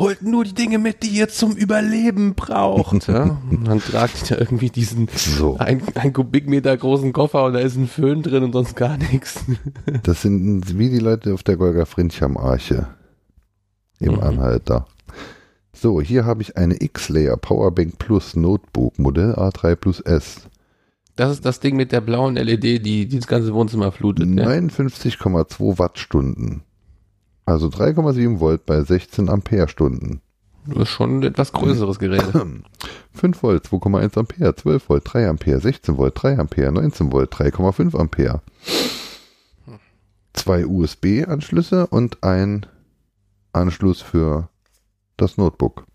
holt nur die Dinge mit, die ihr zum Überleben braucht. Ja? Und dann tragt er irgendwie diesen So. ein, ein Kubikmeter großen Koffer und da ist ein Föhn drin und sonst gar nichts. Das sind wie die Leute auf der Golga Frincham Arche. Im Mhm. Anhalter. So, hier habe ich eine X-Layer Powerbank Plus Notebook Modell A3 Plus S. Das ist das Ding mit der blauen LED, die, die das ganze Wohnzimmer flutet. Ja? 59,2 Wattstunden. Also 3,7 Volt bei 16 Ampere-Stunden. Das ist schon ein etwas größeres Gerät. 5 Volt, 2,1 Ampere, 12 Volt, 3 Ampere, 16 Volt, 3 Ampere, 19 Volt, 3,5 Ampere. Zwei USB-Anschlüsse und ein Anschluss für das Notebook.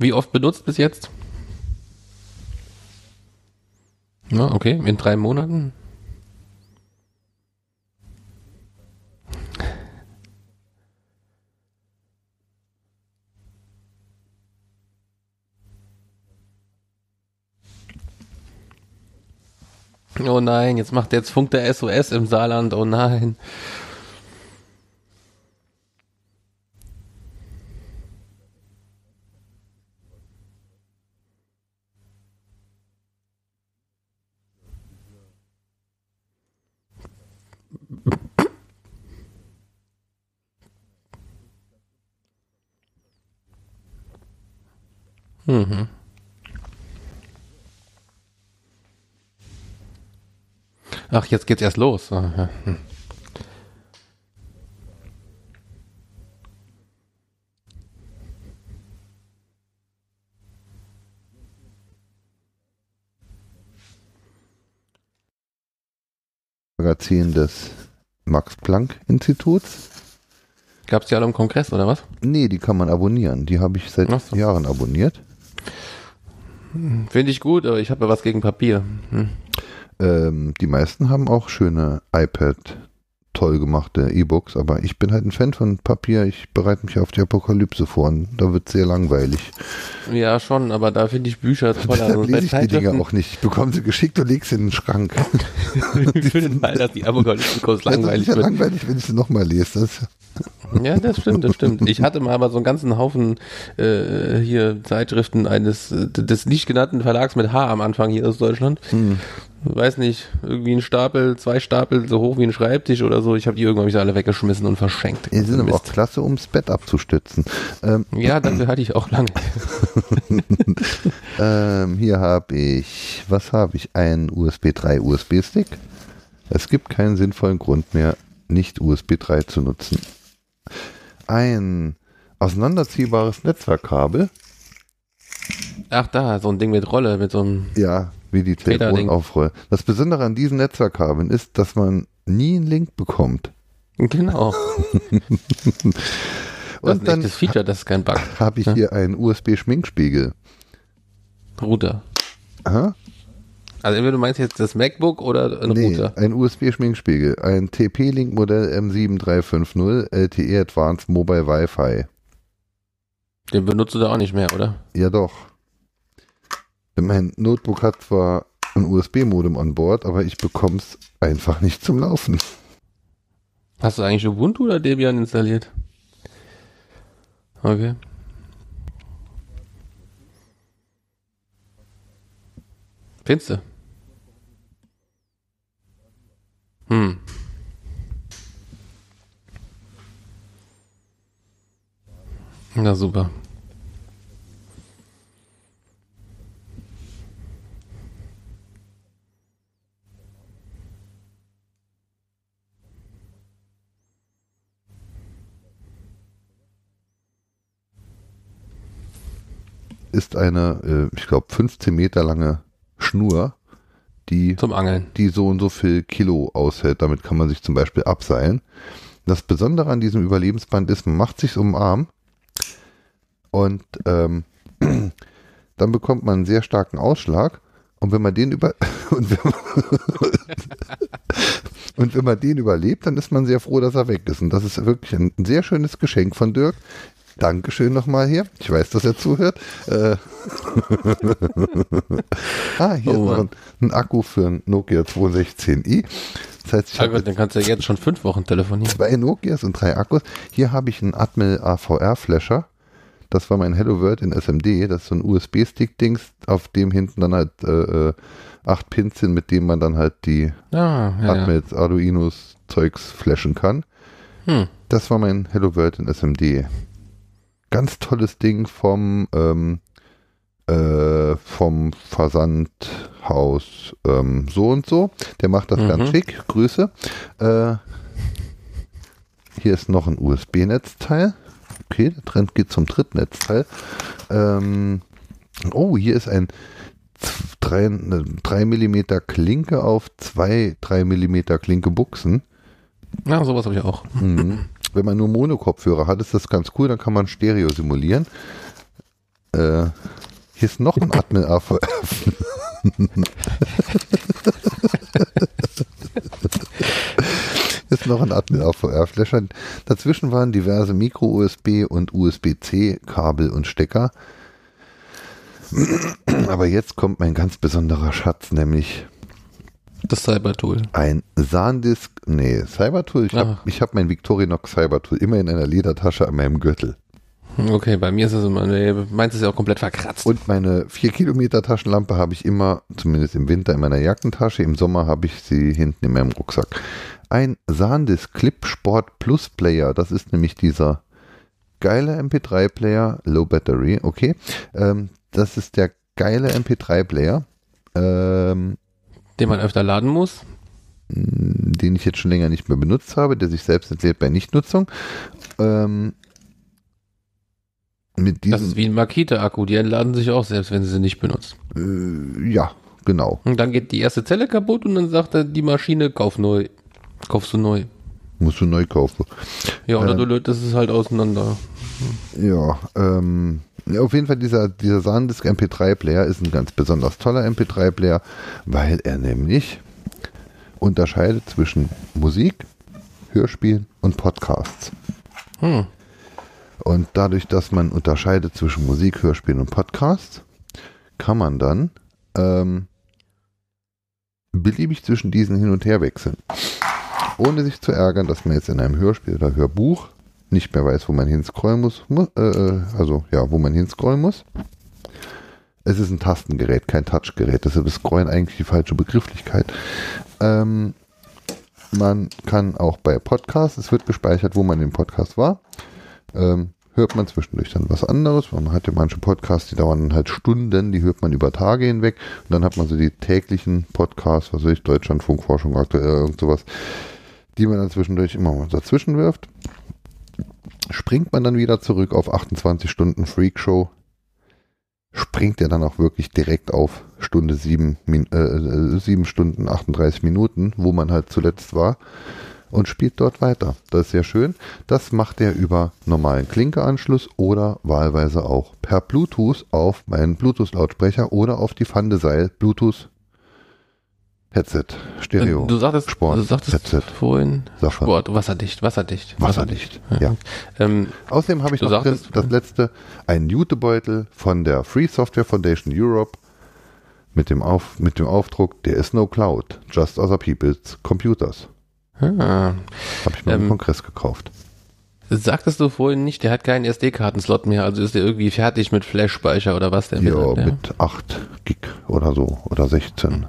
Wie oft benutzt bis jetzt? Ja, okay, in drei Monaten. Oh nein, jetzt macht jetzt funkt der SOS im Saarland. Oh nein. Mhm. Ach, jetzt geht's erst los. Ah. Hm. Magazin des Max-Planck-Instituts. Gab's die alle im Kongress oder was? Nee, die kann man abonnieren. Die habe ich seit so. Jahren abonniert. Finde ich gut, aber ich habe ja was gegen Papier. Hm. Ähm, die meisten haben auch schöne iPad toll gemachte E-Books, aber ich bin halt ein Fan von Papier. Ich bereite mich auf die Apokalypse vor und da wird sehr langweilig. Ja, schon, aber da finde ich Bücher toller. Deshalb Also lese ich die Dinger auch nicht. Ich bekomme sie geschickt und lege sie in den Schrank. für den Fall, dass die Apokalypse-Kurs Ja, das langweilig ist ja wird. langweilig, wenn ich sie nochmal lese. Das, Ja, das stimmt, das stimmt. Ich hatte mal aber so einen ganzen Haufen äh, hier Zeitschriften eines äh, des nicht genannten Verlags mit H am Anfang hier aus Deutschland. hm. Weiß nicht, irgendwie ein Stapel, zwei Stapel so hoch wie ein Schreibtisch oder so. Ich habe die irgendwann hab ich alle weggeschmissen und verschenkt. Die sind aber auch klasse, ums Bett abzustützen. Ähm, Ja, dafür hatte ich auch lange. ähm, hier habe ich, was habe ich? Ein USB 3 USB-Stick. Es gibt keinen sinnvollen Grund mehr, nicht USB 3 zu nutzen. Ein auseinanderziehbares Netzwerkkabel. Ach da, so ein Ding mit Rolle, mit so einem. Ja, wie die Federding. Telefonaufroll. Das Besondere an diesen Netzwerkkabeln ist, dass man nie einen Link bekommt. Genau. Das Und ein dann Feature, das ist kein Bug. habe ich hier einen USB-Schminkspiegel. Router. Aha. Also entweder du meinst jetzt das MacBook oder ein Nee, Router. ein USB-Schminkspiegel. Ein TP-Link-Modell M7350 LTE Advanced Mobile Wi-Fi. Den benutzt du da auch nicht mehr, oder? Ja doch. Mein Notebook hat zwar ein USB-Modem an Bord, aber ich bekomme es einfach nicht zum Laufen. Hast du eigentlich Ubuntu oder Debian installiert? Okay. Findest du? Hm. Na super. Ist eine, äh, ich glaube, 15 Meter lange Schnur, die, Zum Angeln. die so und so viel Kilo aushält. Damit kann man sich zum Beispiel abseilen. Das Besondere an diesem Überlebensband ist, man macht sich um den Arm und ähm, dann bekommt man einen sehr starken Ausschlag. Und wenn man den über und wenn, und wenn man den überlebt, dann ist man sehr froh, dass er weg ist. Und das ist wirklich ein sehr schönes Geschenk von Dirk. Dankeschön nochmal hier. Ich weiß, dass er zuhört. Äh ah, hier Oh ist noch ein, ein Akku für ein Nokia 216i. Das heißt, ich Gott, dann kannst du ja jetzt schon fünf Wochen telefonieren. zwei Nokias und drei Akkus. Hier habe ich einen Atmel AVR-Flasher. Das war mein Hello World in SMD. Das ist so ein USB-Stick-Dings, auf dem hinten dann halt äh, äh, acht Pins sind, mit denen man dann halt die Ah, ja, ja. Atmels, Arduinos Zeugs flashen kann. Hm. Das war mein Hello World in SMD. Ganz tolles Ding vom, ähm, äh, vom Versandhaus ähm, so und so. Der macht das Mhm. ganz schick. Grüße. Äh, hier ist noch ein USB-Netzteil. Okay, der Trend geht zum Drittnetzteil. Ähm, oh, hier ist ein 3, 3 mm Klinke auf zwei 3 mm Klinke Buchsen. Ja, sowas habe ich auch. Mhm. Wenn man nur Monokopfhörer hat, ist das ganz cool, dann kann man Stereo simulieren. Äh, hier ist noch ein. Hier ist noch ein Atmel AVR-Flasher. Dazwischen waren diverse Micro-USB und USB-C-Kabel und Stecker. Aber jetzt kommt mein ganz besonderer Schatz, nämlich Das Cybertool. ein SanDisk, nee, Cybertool. Ich habe Ah. hab mein Victorinox Cybertool immer in einer Ledertasche an meinem Gürtel. Hm, Okay, bei mir ist es immer, nee, meins ist ja auch komplett verkratzt. Und meine 4 Kilometer Taschenlampe habe ich immer, zumindest im Winter, in meiner Jackentasche. Im Sommer habe ich sie hinten in meinem Rucksack. Ein SanDisk Clip Sport Plus Player, das ist nämlich dieser geile MP3-Player, Low Battery, okay. Ähm, das ist der geile MP3-Player, ähm, den man öfter laden muss. den ich jetzt schon länger nicht mehr benutzt habe, der sich selbst entlädt bei Nichtnutzung. Ähm, mit Das ist diesem, wie ein Makita-Akku, die entladen sich auch selbst, wenn sie sie nicht benutzt. äh, ja, genau. Und dann geht die erste Zelle kaputt und dann sagt er, die Maschine, kauf neu. Kaufst du neu. Musst du neu kaufen. Ja, oder Ähm. du lötest es halt auseinander. Ja, ähm, auf jeden Fall dieser, dieser SanDisk MP3-Player ist ein ganz besonders toller MP3-Player, weil er nämlich unterscheidet zwischen Musik, Hörspielen und Podcasts. Hm. Und dadurch, dass man unterscheidet zwischen Musik, Hörspielen und Podcasts, kann man dann ähm, beliebig zwischen diesen hin und her wechseln. Ohne sich zu ärgern, dass man jetzt in einem Hörspiel oder Hörbuch nicht mehr weiß, wo man hinscrollen muss. mu- Äh, äh, also ja, wo man hinscrollen muss. Es ist ein Tastengerät, kein Touchgerät. Deshalb ist Scrollen eigentlich die falsche Begrifflichkeit. Ähm, man kann auch bei Podcasts, es wird gespeichert, wo man im Podcast war ähm, hört man zwischendurch dann was anderes. Man hat ja manche Podcasts, die dauern halt Stunden, die hört man über Tage hinweg. Und dann hat man so die täglichen Podcasts, was weiß ich, Deutschlandfunk, Forschung, aktuell, irgend sowas, die man dann zwischendurch immer mal dazwischen wirft. Springt man dann wieder zurück auf 28 Stunden Freakshow, springt er dann auch wirklich direkt auf Stunde 7, Min äh, äh, 7 Stunden 38 Minuten, wo man halt zuletzt war und spielt dort weiter. Das ist sehr schön. Das macht er über normalen Klinkeanschluss oder wahlweise auch per Bluetooth auf meinen Bluetooth-Lautsprecher oder auf die Fandeseil Bluetooth Headset, Stereo, Äh, du sagtest, Sport, du sagtest Headset, vorhin Sache. Sport, wasserdicht, wasserdicht, Wasserdicht, ja. Ähm, Außerdem habe ich noch sagtest- das letzte, einen Jutebeutel von der Free Software Foundation Europe mit dem, Auf, mit dem Aufdruck, there is no cloud, just other people's computers. ah, Habe ich mir im Ähm, Kongress gekauft. Sagtest du vorhin nicht, der hat keinen SD-Kartenslot mehr, also ist der irgendwie fertig mit Flash-Speicher oder was der Ja, mit hat, mit 8 Gig oder so, oder 16.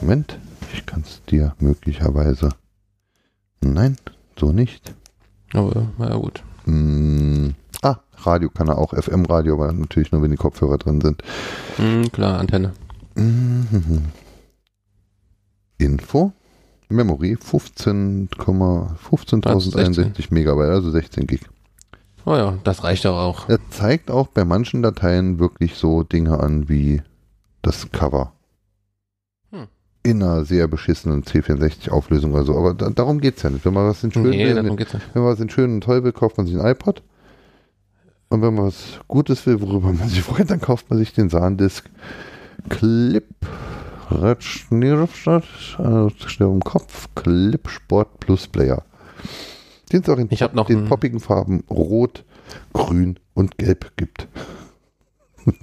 Moment, ich kann es dir möglicherweise. Nein, so nicht. Aber, na gut. Hm, ah, Radio kann er auch, FM-Radio, aber natürlich nur, wenn die Kopfhörer drin sind. Hm, klar, Antenne. Mhm. Info. Memory 15,- 15.061 Megabyte, also 16 Gig. Oh ja, das reicht doch auch. Er zeigt auch bei manchen Dateien wirklich so Dinge an wie das Cover. Hm. In einer sehr beschissenen C64-Auflösung oder so. Aber da, darum geht es ja nicht. Wenn man was in schön Nee, nicht. wenn man was in schön und toll will, kauft man sich ein iPod. Und wenn man was Gutes will, worüber man sich freut, dann kauft man sich den Sahndisk Clip Ratschnirfstadt, also schnell im Kopf, Clip Sport Plus Player. Den es auch in noch den poppigen Farben Rot, Grün und Gelb gibt.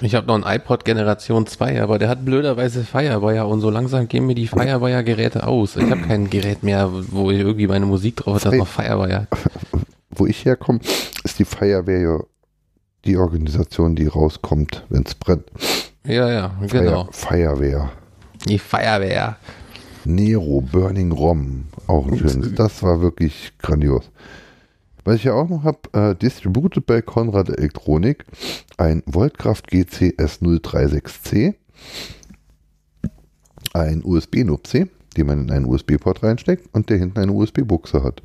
Ich habe noch einen iPod Generation 2, aber der hat blöderweise Firewire und so langsam gehen mir die Firewire-Geräte aus. Ich habe kein Gerät mehr, wo ich irgendwie meine Musik drauf hat, das noch Firewire. Wo ich herkomme, ist die ja die Organisation, die rauskommt, wenn es brennt. Ja, ja, genau. Feuerwehr. Die Firewire. Nero, Burning Rom, auch ein schönes. Das war wirklich grandios. Was ich ja auch noch habe, äh, distributed bei Konrad Elektronik, ein Voltkraft GC S036C, ein USB-NUPC, den man in einen USB-Port reinsteckt und der hinten eine USB-Buchse hat.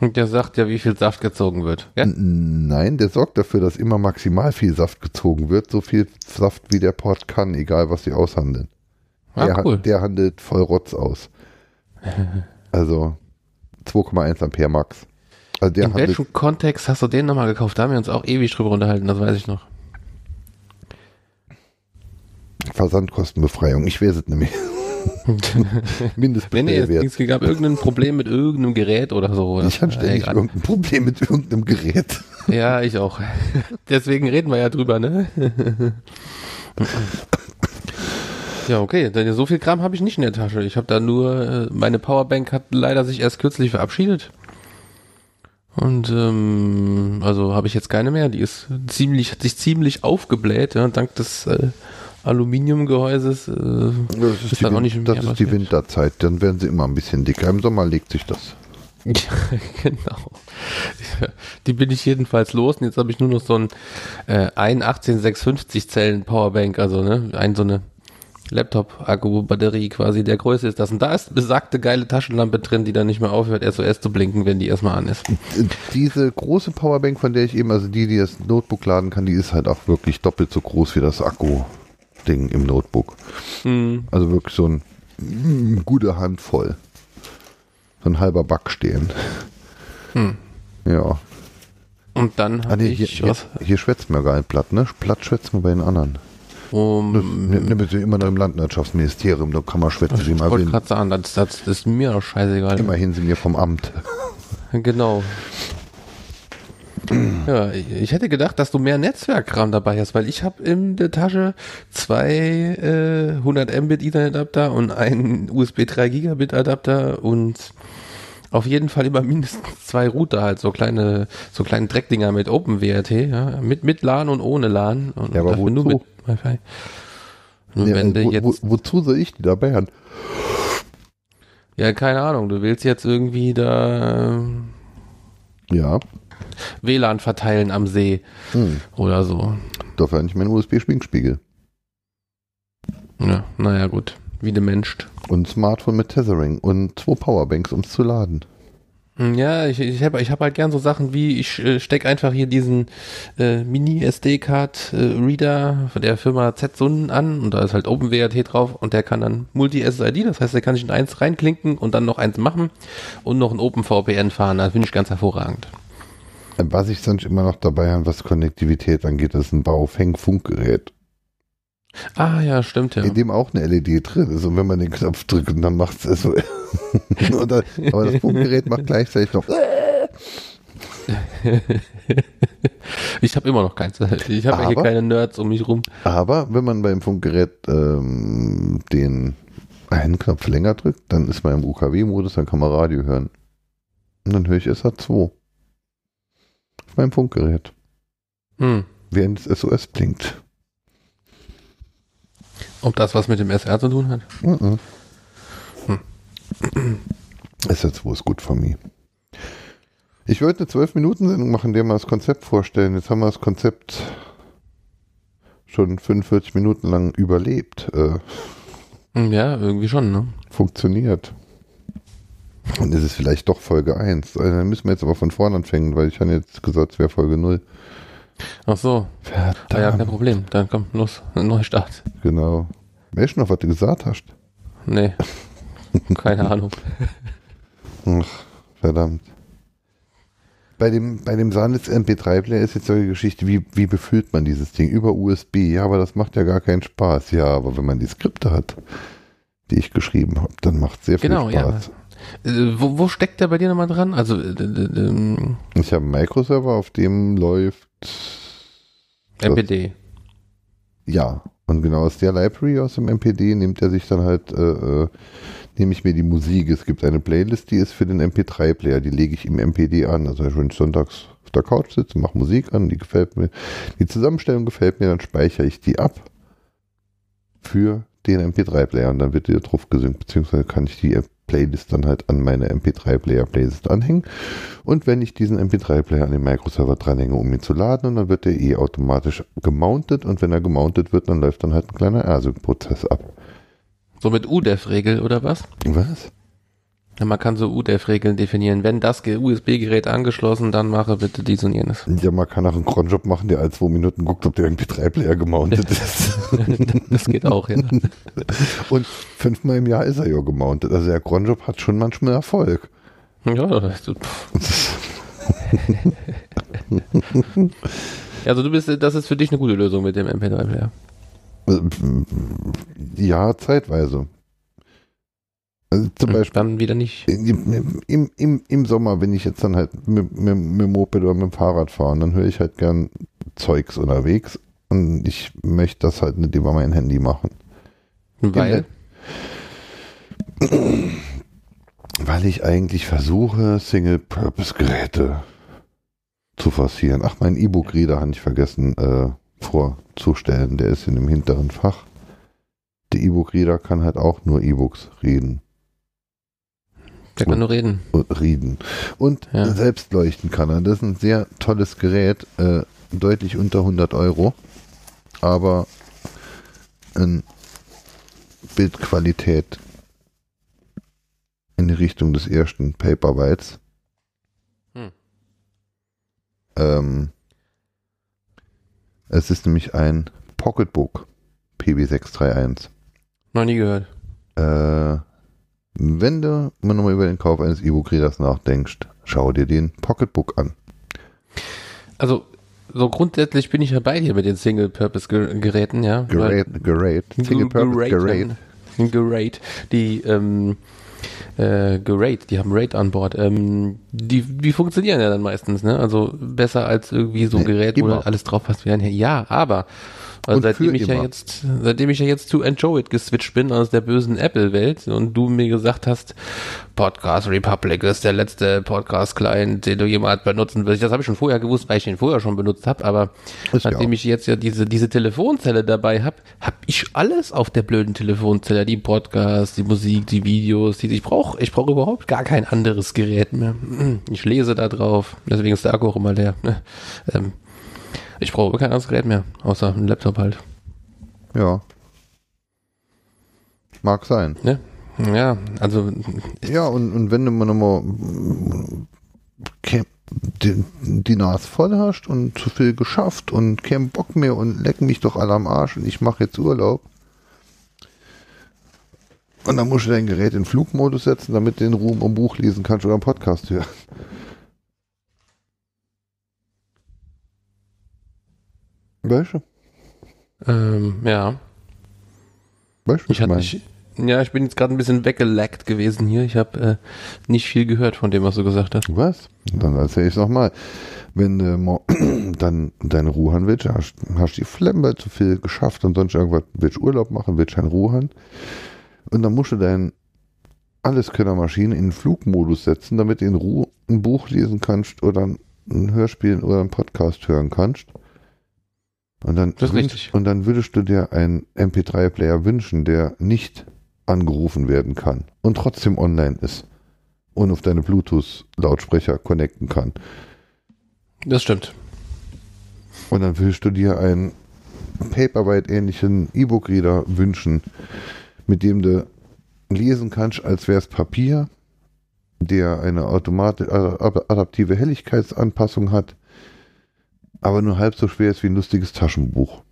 Und der sagt ja, wie viel Saft gezogen wird. N- Nein, der sorgt dafür, dass immer maximal viel Saft gezogen wird, so viel Saft wie der Port kann, egal was sie aushandeln. der, Ah, hat- cool. der handelt voll Rotz aus. Also 2,1 Ampere Max. Also der In welchem Kontext hast du den nochmal gekauft? Da haben wir uns auch ewig drüber unterhalten, das weiß ich noch. Versandkostenbefreiung. Ich weiß es nämlich. Nee, nee, es Mindestbestellwert. gab irgendein Problem mit irgendeinem Gerät oder so. ich Das- ständig egal. irgendein Problem mit irgendeinem Gerät. Ja, ich auch. Deswegen reden wir ja drüber, ne? ja, okay. Denn so viel Kram habe ich nicht in der Tasche. Ich habe da nur, äh, meine Powerbank hat leider sich erst kürzlich verabschiedet. Und ähm, also habe ich jetzt keine mehr. Die ist ziemlich, hat sich ziemlich aufgebläht, ja, dank des äh, Aluminiumgehäuses. Äh, Das ist, Ist die, auch nicht das ist die. Winterzeit. Dann werden sie immer ein bisschen dicker. Im Sommer legt sich das. Ja, genau. Die bin ich jedenfalls los und jetzt habe ich nur noch so ein äh, ein 18650 Zellen Powerbank, also ne, ein so eine Laptop-Akku-Batterie quasi der Größe ist das. Und da ist besagte geile Taschenlampe drin, die dann nicht mehr aufhört, SOS zu blinken, wenn die erstmal an ist. Diese große Powerbank, von der ich eben, also die, die das Notebook laden kann, die ist halt auch wirklich doppelt so groß wie das Akku-Ding im Notebook. Hm. Also wirklich so ein mm, gute Handvoll. So ein halber Back stehen. Hm. Ja. Und dann Ah, habe nee, hier, ich hier, was hier schwätzt man gar nicht platt, ne? Platt schwätzt man bei den anderen. um, Ne, ne, wir sind immer noch im Landwirtschaftsministerium, da kann man schwätzen, wie ich wollte gerade sagen, das, das ist mir doch scheißegal. Immerhin sind wir vom Amt. Genau. Ja, ich hätte gedacht, dass du mehr Netzwerkkram dabei hast, weil ich habe in der Tasche zwei äh, 100 Mbit Ethernet Adapter und einen USB 3 Gigabit Adapter und auf jeden Fall immer mindestens zwei Router halt, so kleine, so kleine Dreckdinger mit OpenWRT, ja, mit, mit LAN und ohne LAN. Und Ja, aber dafür nur wozu? mit Wi-Fi. Ja, wenn wo, jetzt, wo, wozu soll ich die dabei haben? ja, keine Ahnung, du willst jetzt irgendwie da Ja, WLAN verteilen am See hm. oder so. dafür nicht meinen USB-Schwingspiegel. Ja, naja, gut. Wie der Mensch. Und ein Smartphone mit Tethering und zwei Powerbanks, um es zu laden. Hm, Ja, ich, ich habe ich hab halt gern so Sachen wie, ich äh, steck einfach hier diesen äh, Mini-SD-Card-Reader von der Firma Zsun an und da ist halt OpenWRT drauf und der kann dann Multi-SSID, das heißt, der kann sich in eins reinklinken und dann noch eins machen und noch ein OpenVPN fahren. Das finde ich ganz hervorragend. Was ich sonst immer noch dabei habe, was Konnektivität angeht, ist ein Baofeng-Funkgerät. Ah ja, stimmt ja. in dem auch eine LED drin ist. Und wenn man den Knopf drückt, dann macht es so. Dann- aber das Funkgerät macht gleichzeitig noch. Ich habe immer noch keins. Ich habe hier keine Nerds um mich rum. Aber wenn man beim Funkgerät ähm, den einen Knopf länger drückt, dann ist man im UKW-Modus, dann kann man Radio hören. Und dann höre ich SA2. Meinem Funkgerät. Hm. Während das SOS blinkt. Ob das was mit dem SR zu tun hat? Mhm. Hm. SA2 ist gut für mich. Ich wollte eine 12-Minuten-Sendung machen, in der wir das Konzept vorstellen. Jetzt haben wir das Konzept schon 45 Minuten lang überlebt. Äh, Hm, Ja, irgendwie schon, ne? funktioniert. Und ist es vielleicht doch Folge 1. Also dann müssen wir jetzt aber von vorne anfangen, weil ich habe jetzt gesagt, es wäre Folge 0. Ach so. Verdammt. Ah ja, kein Problem. Dann komm, los. Neustart. Genau. Weißt du noch, was du gesagt hast? Nee. Keine Ahnung. Ach, verdammt. Bei dem, bei dem Sanitz MP3-Player ist jetzt solche Geschichte, wie, wie befüllt man dieses Ding? Über USB. Ja, aber das macht ja gar keinen Spaß. Ja, aber wenn man die Skripte hat, die ich geschrieben habe, dann macht sehr viel Genau, ja. Spaß. Äh, wo, wo steckt der bei dir nochmal dran? Also, äh, d- ähm, Ich habe einen Microserver, auf dem läuft MPD. Ja, und genau aus der Library aus dem MPD nimmt er sich dann halt, äh, äh, nehme ich mir die Musik. Es gibt eine Playlist, die ist für den MP3-Player, die lege ich im MPD an. Also wenn ich sonntags auf der Couch sitze, mache Musik an, die gefällt mir, die Zusammenstellung gefällt mir, dann speichere ich die ab für den MP3-Player und dann wird die da drauf gesynkt, beziehungsweise kann ich die Playlist dann halt an meine MP3-Player-Playlist anhängen. Und wenn ich diesen MP3-Player an den Microserver dranhänge, um ihn zu laden, und dann wird der eh automatisch gemountet und wenn er gemountet wird, dann läuft dann halt ein kleiner ASIC-Prozess ab. So mit UDEF-Regel oder was? Was? Ja, man kann so UDEF-Regeln definieren. Wenn das Ge- USB-Gerät angeschlossen, dann mache bitte dies und jenes. Ja, man kann auch einen Cronjob machen, der alle zwei Minuten guckt, ob der MP3-Player gemountet ist. das geht auch, ja. Und fünfmal im Jahr ist er ja gemountet. Also der Cronjob hat schon manchmal Erfolg. Ja, das, also du bist, das ist für dich eine gute Lösung mit dem MP3-Player. Ja, zeitweise. Also zum Beispiel Dann wieder nicht. im, im, im, im Sommer, wenn ich jetzt dann halt mit, mit, mit dem Moped oder mit dem Fahrrad fahre, dann höre ich halt gern Zeugs unterwegs und ich möchte das halt nicht über mein Handy machen. Weil. Weil ich eigentlich versuche, Single-Purpose-Geräte zu forcieren. Ach, mein E-Book-Reader habe ich vergessen äh, vorzustellen. Der ist in dem hinteren Fach. Der E-Book-Reader kann halt auch nur E-Books reden. Der kann nur reden. und reden. Und Ja. selbst leuchten kann er. Das ist ein sehr tolles Gerät, äh, deutlich unter 100 Euro, aber in Bildqualität in die Richtung des ersten Paperwhites. Hm. Ähm, es ist nämlich ein Pocketbook PB631. Noch nie gehört. Äh, wenn du mal nochmal über den Kauf eines E-Book-Readers nachdenkst, schau dir den Pocketbook an. Also, so grundsätzlich bin ich ja bei dir mit den Single-Purpose-Geräten, ja. Gerät, Gerät, Single Purpose Gerät. Gerät. Die, ähm, äh, Gerät, die haben Raid an Bord. Ähm, die, die funktionieren ja dann meistens, ne? Also besser als irgendwie so ein Nee, Gerät, wo immer. alles drauf passt. Ja, aber Und seitdem ich ja immer. jetzt, seitdem ich ja jetzt zu Enjoy It geswitcht bin aus der bösen Apple-Welt und du mir gesagt hast, Podcast Republic ist der letzte Podcast-Client, den du jemals benutzen willst. Das habe ich schon vorher gewusst, weil ich den vorher schon benutzt habe, aber Ist ja nachdem auch. ich jetzt ja diese, diese Telefonzelle dabei habe, habe ich alles auf der blöden Telefonzelle. Die Podcasts, die Musik, die Videos, die ich brauche. Ich brauche überhaupt gar kein anderes Gerät mehr. Ich lese da drauf, deswegen ist der Akku auch immer leer. Ähm, ich brauche kein anderes Gerät mehr, außer ein Laptop halt. Ja. Mag sein. Ne? Ja, also Ja, und, und wenn du mal nochmal die, die Nase voll hast und zu viel geschafft und keinen Bock mehr und leck mich doch alle am Arsch und ich mache jetzt Urlaub. Und dann musst du dein Gerät in Flugmodus setzen, damit du in Ruhe ein Buch lesen kannst oder einen Podcast hören. Weißt du? ähm, ja. Ich hatte nicht, ja, ich bin jetzt gerade ein bisschen weggelaggt gewesen hier. Ich habe äh, nicht viel gehört von dem, was du gesagt hast. Was? Dann erzähl ich nochmal. Wenn du mo- dann deine Ruhe willst, hast, hast die Flemmer zu viel geschafft und sonst irgendwas, willst Urlaub machen, willst einen Ruhe haben. Und dann musst du dein Alleskönnermaschine in den Flugmodus setzen, damit du in Ruhe ein Buch lesen kannst oder ein Hörspiel oder einen Podcast hören kannst. Und dann, Das ist wünsch- richtig. und dann würdest du dir einen MP3-Player wünschen, der nicht angerufen werden kann und trotzdem online ist und auf deine Bluetooth-Lautsprecher connecten kann. Das stimmt. Und dann würdest du dir einen Paperwhite-ähnlichen E-Book-Reader wünschen, mit dem du lesen kannst, als wäre es Papier, der eine automati- äh, adaptive Helligkeitsanpassung hat, aber nur halb so schwer ist wie ein lustiges Taschenbuch.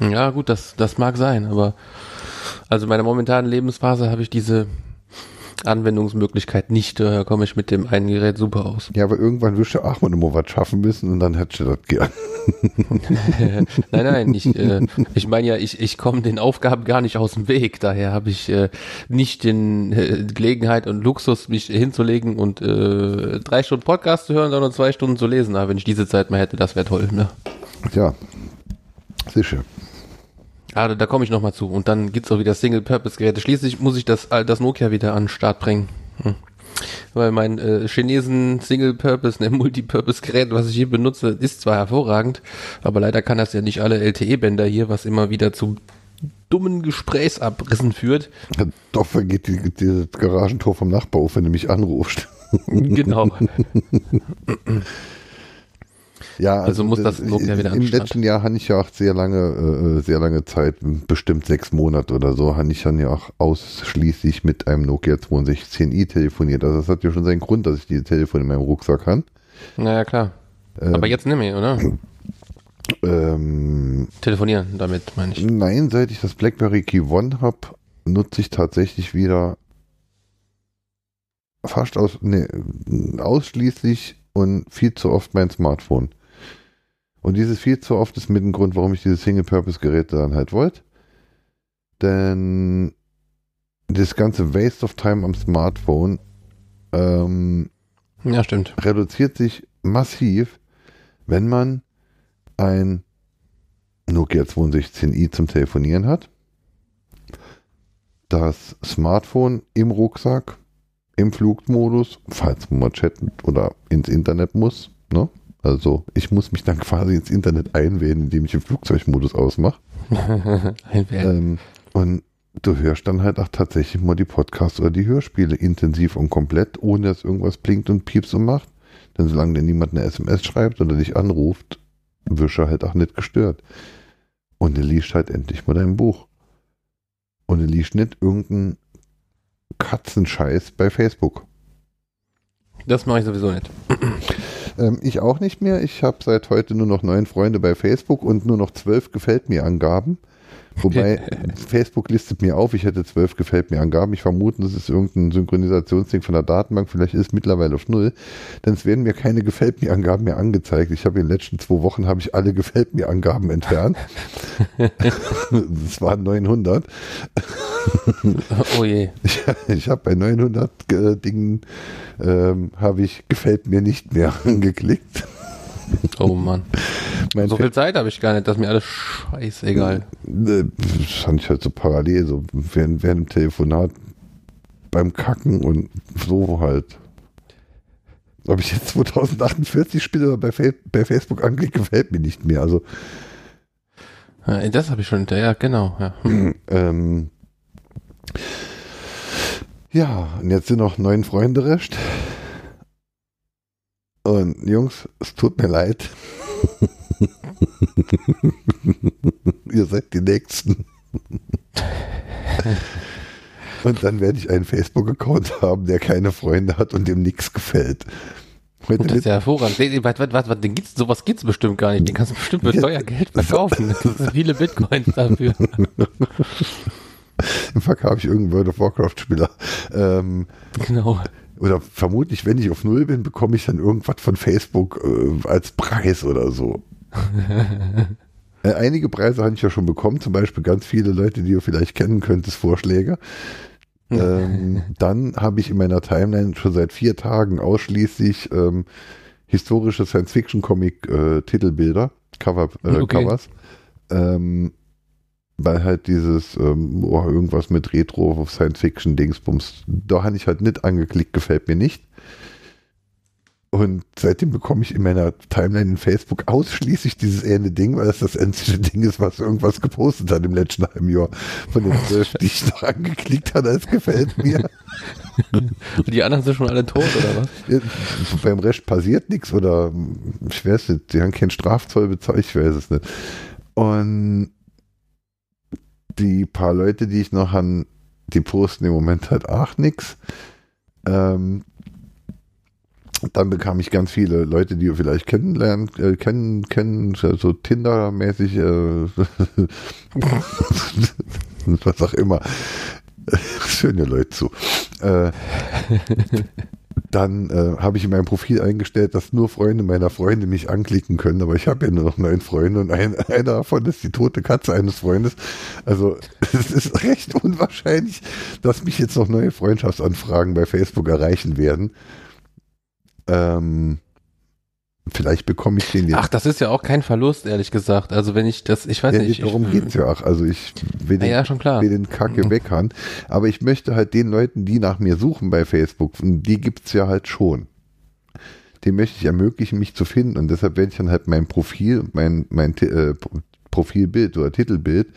Ja, gut, das, das mag sein, aber also in meiner momentanen Lebensphase habe ich diese Anwendungsmöglichkeit nicht. Daher komme ich mit dem einen Gerät super aus. Ja, aber irgendwann wirst du auch mal immer was schaffen müssen und dann hättest du das gern. nein, nein, ich, äh, ich meine ja, ich, ich komme den Aufgaben gar nicht aus dem Weg. Daher habe ich äh, nicht den äh, Gelegenheit und Luxus, mich hinzulegen und äh, drei Stunden Podcast zu hören, sondern zwei Stunden zu lesen. Aber wenn ich diese Zeit mal hätte, das wäre toll. Ne? Ja, sicher. Ah, da, da komme ich nochmal zu. Und dann gibt's auch wieder Single-Purpose-Geräte. Schließlich muss ich das, äh, das Nokia wieder an den Start bringen. Hm. Weil mein äh, Chinesen Single-Purpose, ne, Multipurpose-Gerät, was ich hier benutze, ist zwar hervorragend, aber leider kann das ja nicht alle LTE-Bänder hier, was immer wieder zu dummen Gesprächsabrissen führt. Ja, Doch vergeht die, die, das Garagentor vom Nachbar auf, wenn du mich anrufst. genau. Ja, Also muss das Nokia wieder an Im letzten Jahr hatte ich ja auch sehr lange, äh, sehr lange Zeit, bestimmt sechs Monate oder so, habe ich dann ja auch ausschließlich mit einem Nokia 6210i telefoniert. Also das hat ja schon seinen Grund, dass ich diese Telefon in meinem Rucksack habe. Naja, klar. Aber jetzt nimm ich, oder? Ähm, Telefonieren damit, meine ich. nein, seit ich das BlackBerry Key One habe, nutze ich tatsächlich wieder fast aus, nee, ausschließlich und viel zu oft mein Smartphone. Und dieses viel zu oft ist mit dem Grund, warum ich diese Single-Purpose-Geräte dann halt wollte. Denn das ganze Waste of Time am Smartphone ähm, Ja, stimmt. reduziert sich massiv, wenn man ein Nokia 6210i zum Telefonieren hat, das Smartphone im Rucksack, im Flugmodus, falls man mal chatten oder ins Internet muss. Ne? Also ich muss mich dann quasi ins Internet einwählen, indem ich den Flugzeugmodus ausmache. Ähm, und du hörst dann halt auch tatsächlich mal die Podcasts oder die Hörspiele intensiv und komplett, ohne dass irgendwas blinkt und pieps und macht. Denn solange dir niemand eine SMS schreibt oder dich anruft, wirst du halt auch nicht gestört. Und du liest halt endlich mal dein Buch. Und du liest nicht irgendeinen Katzenscheiß bei Facebook. Das mache ich sowieso nicht. Ähm, ich auch nicht mehr. Ich habe seit heute nur noch neun Freunde bei Facebook und nur noch zwölf gefällt mir Angaben. Wobei Facebook listet mir auf, ich hätte zwölf gefällt mir Angaben. Ich vermute, das ist irgendein Synchronisationsding von der Datenbank. Vielleicht ist es mittlerweile auf null. Denn es werden mir keine gefällt mir Angaben mehr angezeigt. Ich habe in den letzten zwei Wochen habe ich alle gefällt mir Angaben entfernt. das waren 900. Oh je. Ich, ich habe bei 900 äh, Dingen ähm, habe ich gefällt mir nicht mehr angeklickt. Oh Mann. So viel Zeit habe ich gar nicht, dass mir alles scheißegal. Äh, Das fand ich halt so parallel, so während, während dem Telefonat beim Kacken und so halt. Ob ich jetzt 2048 spiele oder bei, Fa bei Facebook anklicke, gefällt mir nicht mehr. Also, Ja, Das habe ich schon hinterher, genau. Ja. Hm. ähm, ja, und jetzt sind noch neun Freunde recht. Und Jungs, es tut mir leid. Ihr seid die Nächsten. Und dann werde ich einen Facebook-Account haben, der keine Freunde hat und dem nichts gefällt. Heute Das ist ja hervorragend. Warte, warte, warte, den gibt's, sowas gibt's bestimmt gar nicht. Den kannst du bestimmt für teuer Geld verkaufen. Viele Bitcoins dafür. Im Fuck habe ich irgendeinen World of Warcraft-Spieler. Ähm, Genau. Oder vermutlich, wenn ich auf Null bin, bekomme ich dann irgendwas von Facebook äh, als Preis oder so. Äh, einige Preise habe ich ja schon bekommen, zum Beispiel ganz viele Leute, die ihr vielleicht kennen könntest, Vorschläge. ähm, dann habe ich in meiner Timeline schon seit vier Tagen ausschließlich ähm, historische Science-Fiction-Comic-Titelbilder, Cover, äh, Okay. Covers. Ähm, weil halt dieses ähm, oh, irgendwas mit Retro Science-Fiction Dingsbums, da habe ich halt nicht angeklickt, gefällt mir nicht. Und seitdem bekomme ich in meiner Timeline in Facebook ausschließlich dieses eine Ding, weil das das einzige Ding ist, was irgendwas gepostet hat im letzten halben Jahr. Von den zwölf, die ich noch angeklickt habe, das gefällt mir. Die anderen sind schon alle tot, oder was? Ja, Beim Rest passiert nichts oder ich weiß nicht, die haben keinen Strafzoll bezahlt, ich weiß es nicht. Und die paar Leute, die ich noch an, die posten im Moment halt auch nichts. Ähm, dann bekam ich ganz viele Leute, die ihr vielleicht kennenlernen, äh, kennen, kennen, so Tinder-mäßig, äh, was auch immer. Ja Leute zu. Äh, dann äh, habe ich in meinem Profil eingestellt, dass nur Freunde meiner Freunde mich anklicken können, aber ich habe ja nur noch neun Freunde und ein, einer davon ist die tote Katze eines Freundes. Also es ist recht unwahrscheinlich, dass mich jetzt noch neue Freundschaftsanfragen bei Facebook erreichen werden. Ähm, vielleicht bekomme ich den jetzt. Ach, das ist ja auch kein Verlust, ehrlich gesagt. Also wenn ich das, ich weiß ja, nicht. darum ich, geht's ja auch. Also ich will den, ja, schon klar. will den Kacke weghören. Aber ich möchte halt den Leuten, die nach mir suchen bei Facebook, die gibt's ja halt schon. Den möchte ich ermöglichen, mich zu finden. Und deshalb werde ich dann halt mein Profil, mein, mein äh, Profilbild oder Titelbild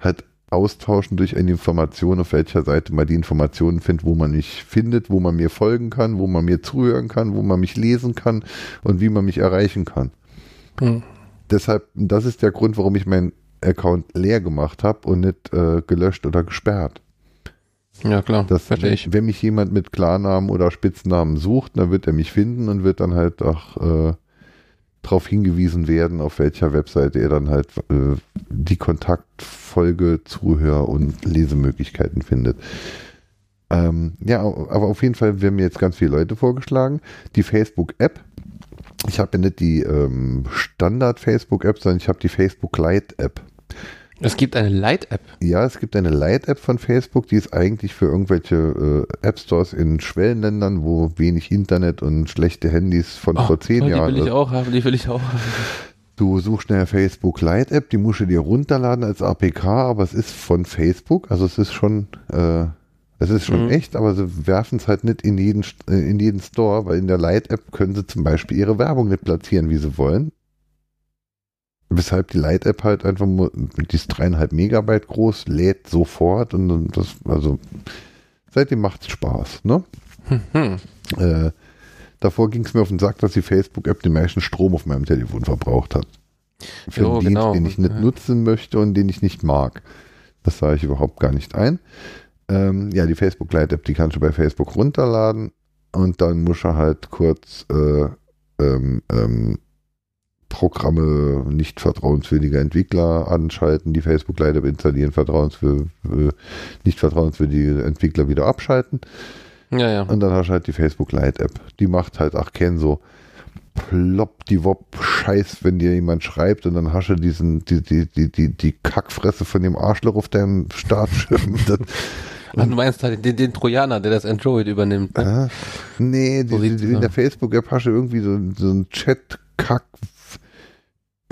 halt austauschen durch eine Information, auf welcher Seite man die Informationen findet, wo man mich findet, wo man mir folgen kann, wo man mir zuhören kann, wo man mich lesen kann und wie man mich erreichen kann Hm. deshalb, das ist der Grund, warum ich meinen Account leer gemacht habe und nicht äh, gelöscht oder gesperrt. Ja, klar. Das, verstehe wenn, ich. wenn mich jemand mit Klarnamen oder Spitznamen sucht, dann wird er mich finden und wird dann halt auch äh, darauf hingewiesen werden, auf welcher Webseite er dann halt äh, die Kontaktfolge, Zuhör- und Lesemöglichkeiten findet. Ähm, ja, aber auf jeden Fall werden mir jetzt ganz viele Leute vorgeschlagen. Die Facebook-App. Ich habe ja nicht die ähm, Standard-Facebook-App, sondern ich habe die Facebook Lite-App. Es gibt eine Light-App. Ja, es gibt eine Lite-App von Facebook, die ist eigentlich für irgendwelche äh, App-Stores in Schwellenländern, wo wenig Internet und schlechte Handys von vor zehn toll, Jahren. Die will ich auch haben, die will ich auch haben. Du suchst eine Facebook Lite-App, die musst du dir runterladen als APK, aber es ist von Facebook, also es ist schon, äh, es ist schon Mhm. echt, aber sie werfen es halt nicht in jeden, äh, in jeden Store, weil in der Lite-App können sie zum Beispiel ihre Werbung nicht platzieren, wie sie wollen. Weshalb die Lite-App halt einfach nur, die ist dreieinhalb Megabyte groß, lädt sofort und dann das, also seitdem macht es Spaß, ne? Hm. Äh, davor ging es mir auf den Sack, dass die Facebook-App den meisten Strom auf meinem Telefon verbraucht hat. Für Jo, einen Dienst, genau. den ich nicht Ja. nutzen möchte und den ich nicht mag. Das sah ich überhaupt gar nicht ein. Ähm, ja, die Facebook Lite App, die kannst du bei Facebook runterladen und dann musst du halt kurz äh, ähm, ähm, Programme nicht vertrauenswürdiger Entwickler anschalten, die Facebook Lite App installieren, vertrauenswür äh, nicht vertrauenswürdige Entwickler wieder abschalten. Ja, ja. Und dann hast du halt die Facebook Lite App. Die macht halt, ach, kenn so plopp die Wop Scheiß, wenn dir jemand schreibt und dann hast du diesen, die, die, die, die, die Kackfresse von dem Arschloch auf deinem Startschirm. das, Ach, du meinst halt den, den Trojaner, der das Android übernimmt. Ne? äh, nee, die, die, die, in der Facebook App hast du irgendwie so, so einen Chat-Kack.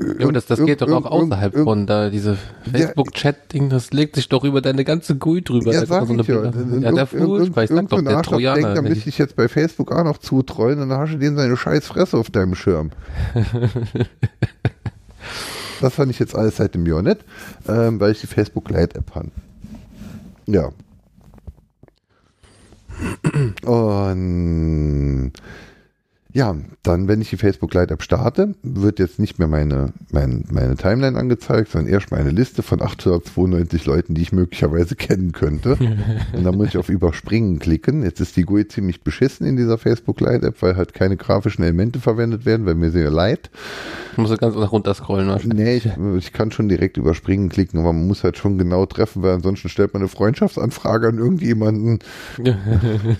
Ja, aber das, das geht doch auch außerhalb von da, diese Facebook-Chat-Ding, das legt sich doch über deine ganze GUI drüber. Ja, sag man ich ja. so ja, der Fußball, ich sag doch, der denkt, Trojaner. da wenn möchte ich jetzt bei Facebook auch noch zutreuen und dann hast du den seine scheiß Fresse auf deinem Schirm. das fand ich jetzt alles seit dem Jahr nicht, ähm, weil ich die Facebook Lite App habe. Ja. Und ja, dann, wenn ich die Facebook Lite App starte, wird jetzt nicht mehr meine, mein, meine Timeline angezeigt, sondern erstmal eine Liste von 892 Leuten, die ich möglicherweise kennen könnte. Und dann muss ich auf Überspringen klicken. Jetzt ist die GUI ziemlich beschissen in dieser Facebook Lite App, weil halt keine grafischen Elemente verwendet werden, weil mir sehr leid. Muss du ganz nach runter scrollen. wahrscheinlich. Nee, ich, ich kann schon direkt überspringen klicken, aber man muss halt schon genau treffen, weil ansonsten stellt man eine Freundschaftsanfrage an irgendjemanden. den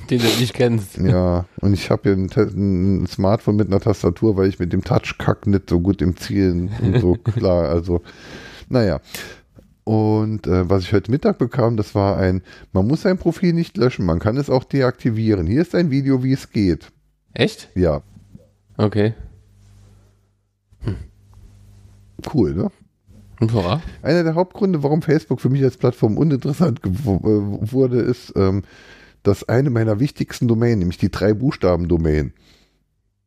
du nicht kennst. Ja, und ich habe hier einen, einen ein Smartphone mit einer Tastatur, weil ich mit dem Touch-Kack nicht so gut im Zielen und so klar, also naja. Und äh, was ich heute Mittag bekam, das war ein, man muss sein Profil nicht löschen, man kann es auch deaktivieren. Hier ist ein Video, wie es geht. Echt? Ja, Okay. cool, ne? Ja. Einer der Hauptgründe, warum Facebook für mich als Plattform uninteressant äh, wurde, ist, ähm, dass eine meiner wichtigsten Domänen, nämlich die drei Buchstaben-Domain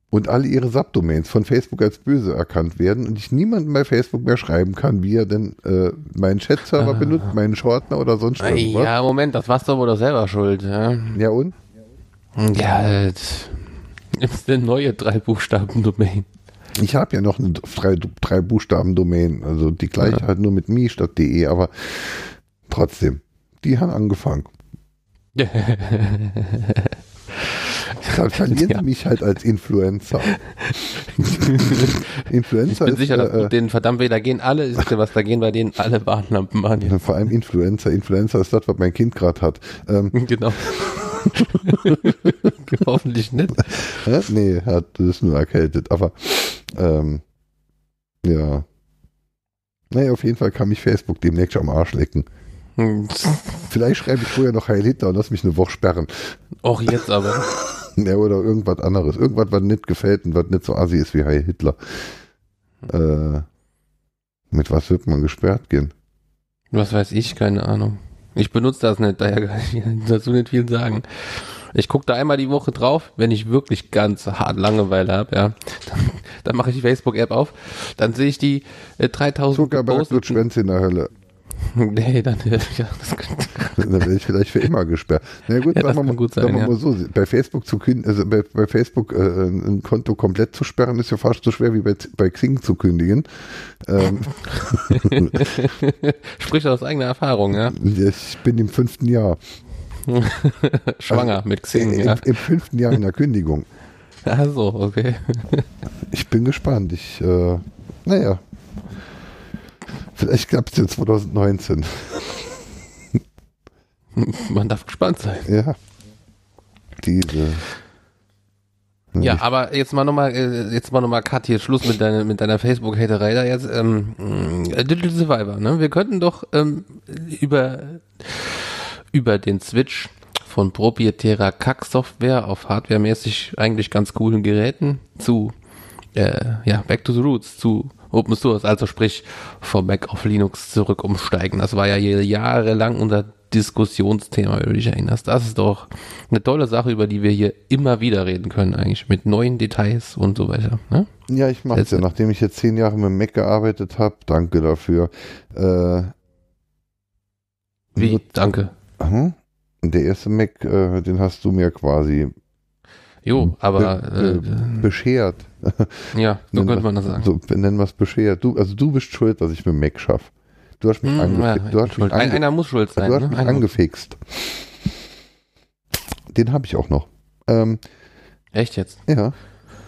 und alle ihre Subdomains von Facebook als böse erkannt werden und ich niemandem bei Facebook mehr schreiben kann, wie er denn äh, meinen Chat-Server Ah. benutzt, meinen Shortener oder sonst irgendwas. ja, Moment, das warst du wohl doch selber schuld. Ja, Ja und? ja das ist eine neue Drei-Buchstaben-Domain. Ich habe ja noch eine drei, drei also die gleiche halt nur mit mi statt de, aber trotzdem, die haben angefangen. Dann verlieren Ja. sie mich halt als Influencer. Influencer Ich bin ist, sicher, dass äh, denen verdammt weh, da gehen alle, ist dir was, da gehen bei denen alle Warnlampen an. äh, vor allem Influencer. Influencer ist das, was mein Kind gerade hat. Ähm, Genau. Hoffentlich nicht. nee, hat das ist nur erkältet, aber ähm, ja. Naja, auf jeden Fall kann mich Facebook demnächst am Arsch lecken. Hm, Vielleicht schreibe ich vorher noch Heil Hitler und lass mich eine Woche sperren. Auch jetzt aber. Ja, oder irgendwas anderes. Irgendwas, was nicht gefällt und was nicht so assi ist wie Heil Hitler. Äh, mit was wird man gesperrt gehen? Was weiß ich, keine Ahnung. Ich benutze das nicht, daher kann ich dazu nicht viel sagen. Ich gucke da einmal die Woche drauf, wenn ich wirklich ganz hart Langeweile habe, ja. Dann, dann mache ich die Facebook-App auf, dann sehe ich die äh, 3000 Zuckerberg geposteten- Schwänze in der Hölle. Nee, dann, äh, ja, Dann werde ich vielleicht für immer gesperrt. Na gut, Ja, sagen wir mal, gut sagen sein, wir ja. mal so, bei Facebook zu kündigen, also bei, bei Facebook äh, ein Konto komplett zu sperren, ist ja fast so schwer wie bei, bei Xing zu kündigen. Ähm, Spricht aus eigener Erfahrung, ja. ich bin im fünften Jahr. Schwanger mit Xing, Im, ja. Im fünften Jahr in der Kündigung. Ach so, okay. Ich bin gespannt. Ich, äh, naja. Vielleicht klappt es jetzt 2019. Man darf gespannt sein. Ja. Diese. Ja, aber jetzt mal nochmal, äh, jetzt mal nochmal Cut hier, Schluss mit deiner, mit deiner Facebook-Haterei da jetzt. Ähm, äh, Digital Survivor, ne? Wir könnten doch ähm, über, über den Switch von proprietärer Kack-Software auf hardwaremäßig eigentlich ganz coolen Geräten zu, äh, ja, Back to the Roots, zu Open Source, also sprich vom Mac auf Linux zurück umsteigen. Das war ja hier jahrelang unser Diskussionsthema, wenn du dich erinnerst. Das ist doch eine tolle Sache, über die wir hier immer wieder reden können, eigentlich, mit neuen Details und so weiter. Ne? Ja, ich mache es ja. Nachdem ich jetzt zehn Jahre mit dem Mac gearbeitet habe, danke dafür. Äh, Wie? Danke. Aha. Der erste Mac, äh, den hast du mir quasi Jo, aber be- äh, beschert. ja, so könnte man das sagen. So, nennen wir es beschert. Du, also du bist schuld, dass ich mit Mac schaffe. Du hast mich, Hm, angefi ja, du hast mich, schuld. Ein, ange einer muss schuld sein. du hast Ne? mich Einer- angefixt. Den habe ich auch noch. Ähm, Echt jetzt? ja.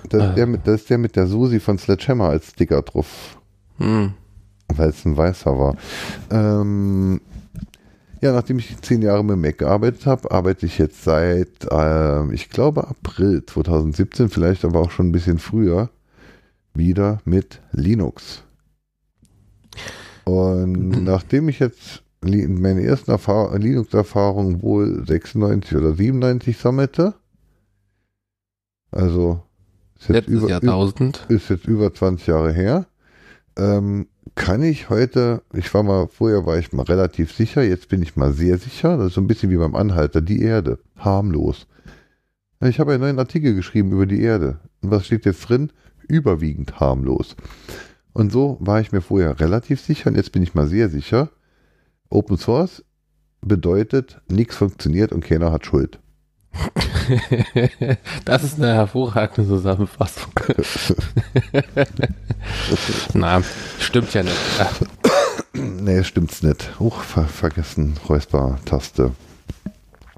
Das, ist der mit, das ist der mit der Susi von Sledgehammer als Sticker drauf. Hm. weil es ein weißer war. Ähm, ja, nachdem ich zehn Jahre mit Mac gearbeitet habe, arbeite ich jetzt seit, ähm, ich glaube, April 2017, vielleicht aber auch schon ein bisschen früher, wieder mit Linux. Und nachdem ich jetzt meine ersten Erfahr Linux-Erfahrungen wohl 96 oder 97 sammelte, also ist jetzt, Letztes über, Jahrtausend. ist jetzt über 20 Jahre her. Ähm, kann ich heute, ich war mal, vorher war ich mal relativ sicher, jetzt bin ich mal sehr sicher, das ist so ein bisschen wie beim Anhalter, die Erde, harmlos. Ich habe einen neuen Artikel geschrieben über die Erde. Und was steht jetzt drin? Überwiegend harmlos. Und so war ich mir vorher relativ sicher und jetzt bin ich mal sehr sicher. Open Source bedeutet, nichts funktioniert und keiner hat Schuld. das ist eine hervorragende Zusammenfassung. Na, stimmt ja nicht. Nee, stimmt's nicht. Huch, ver vergessen, Räusper-Taste.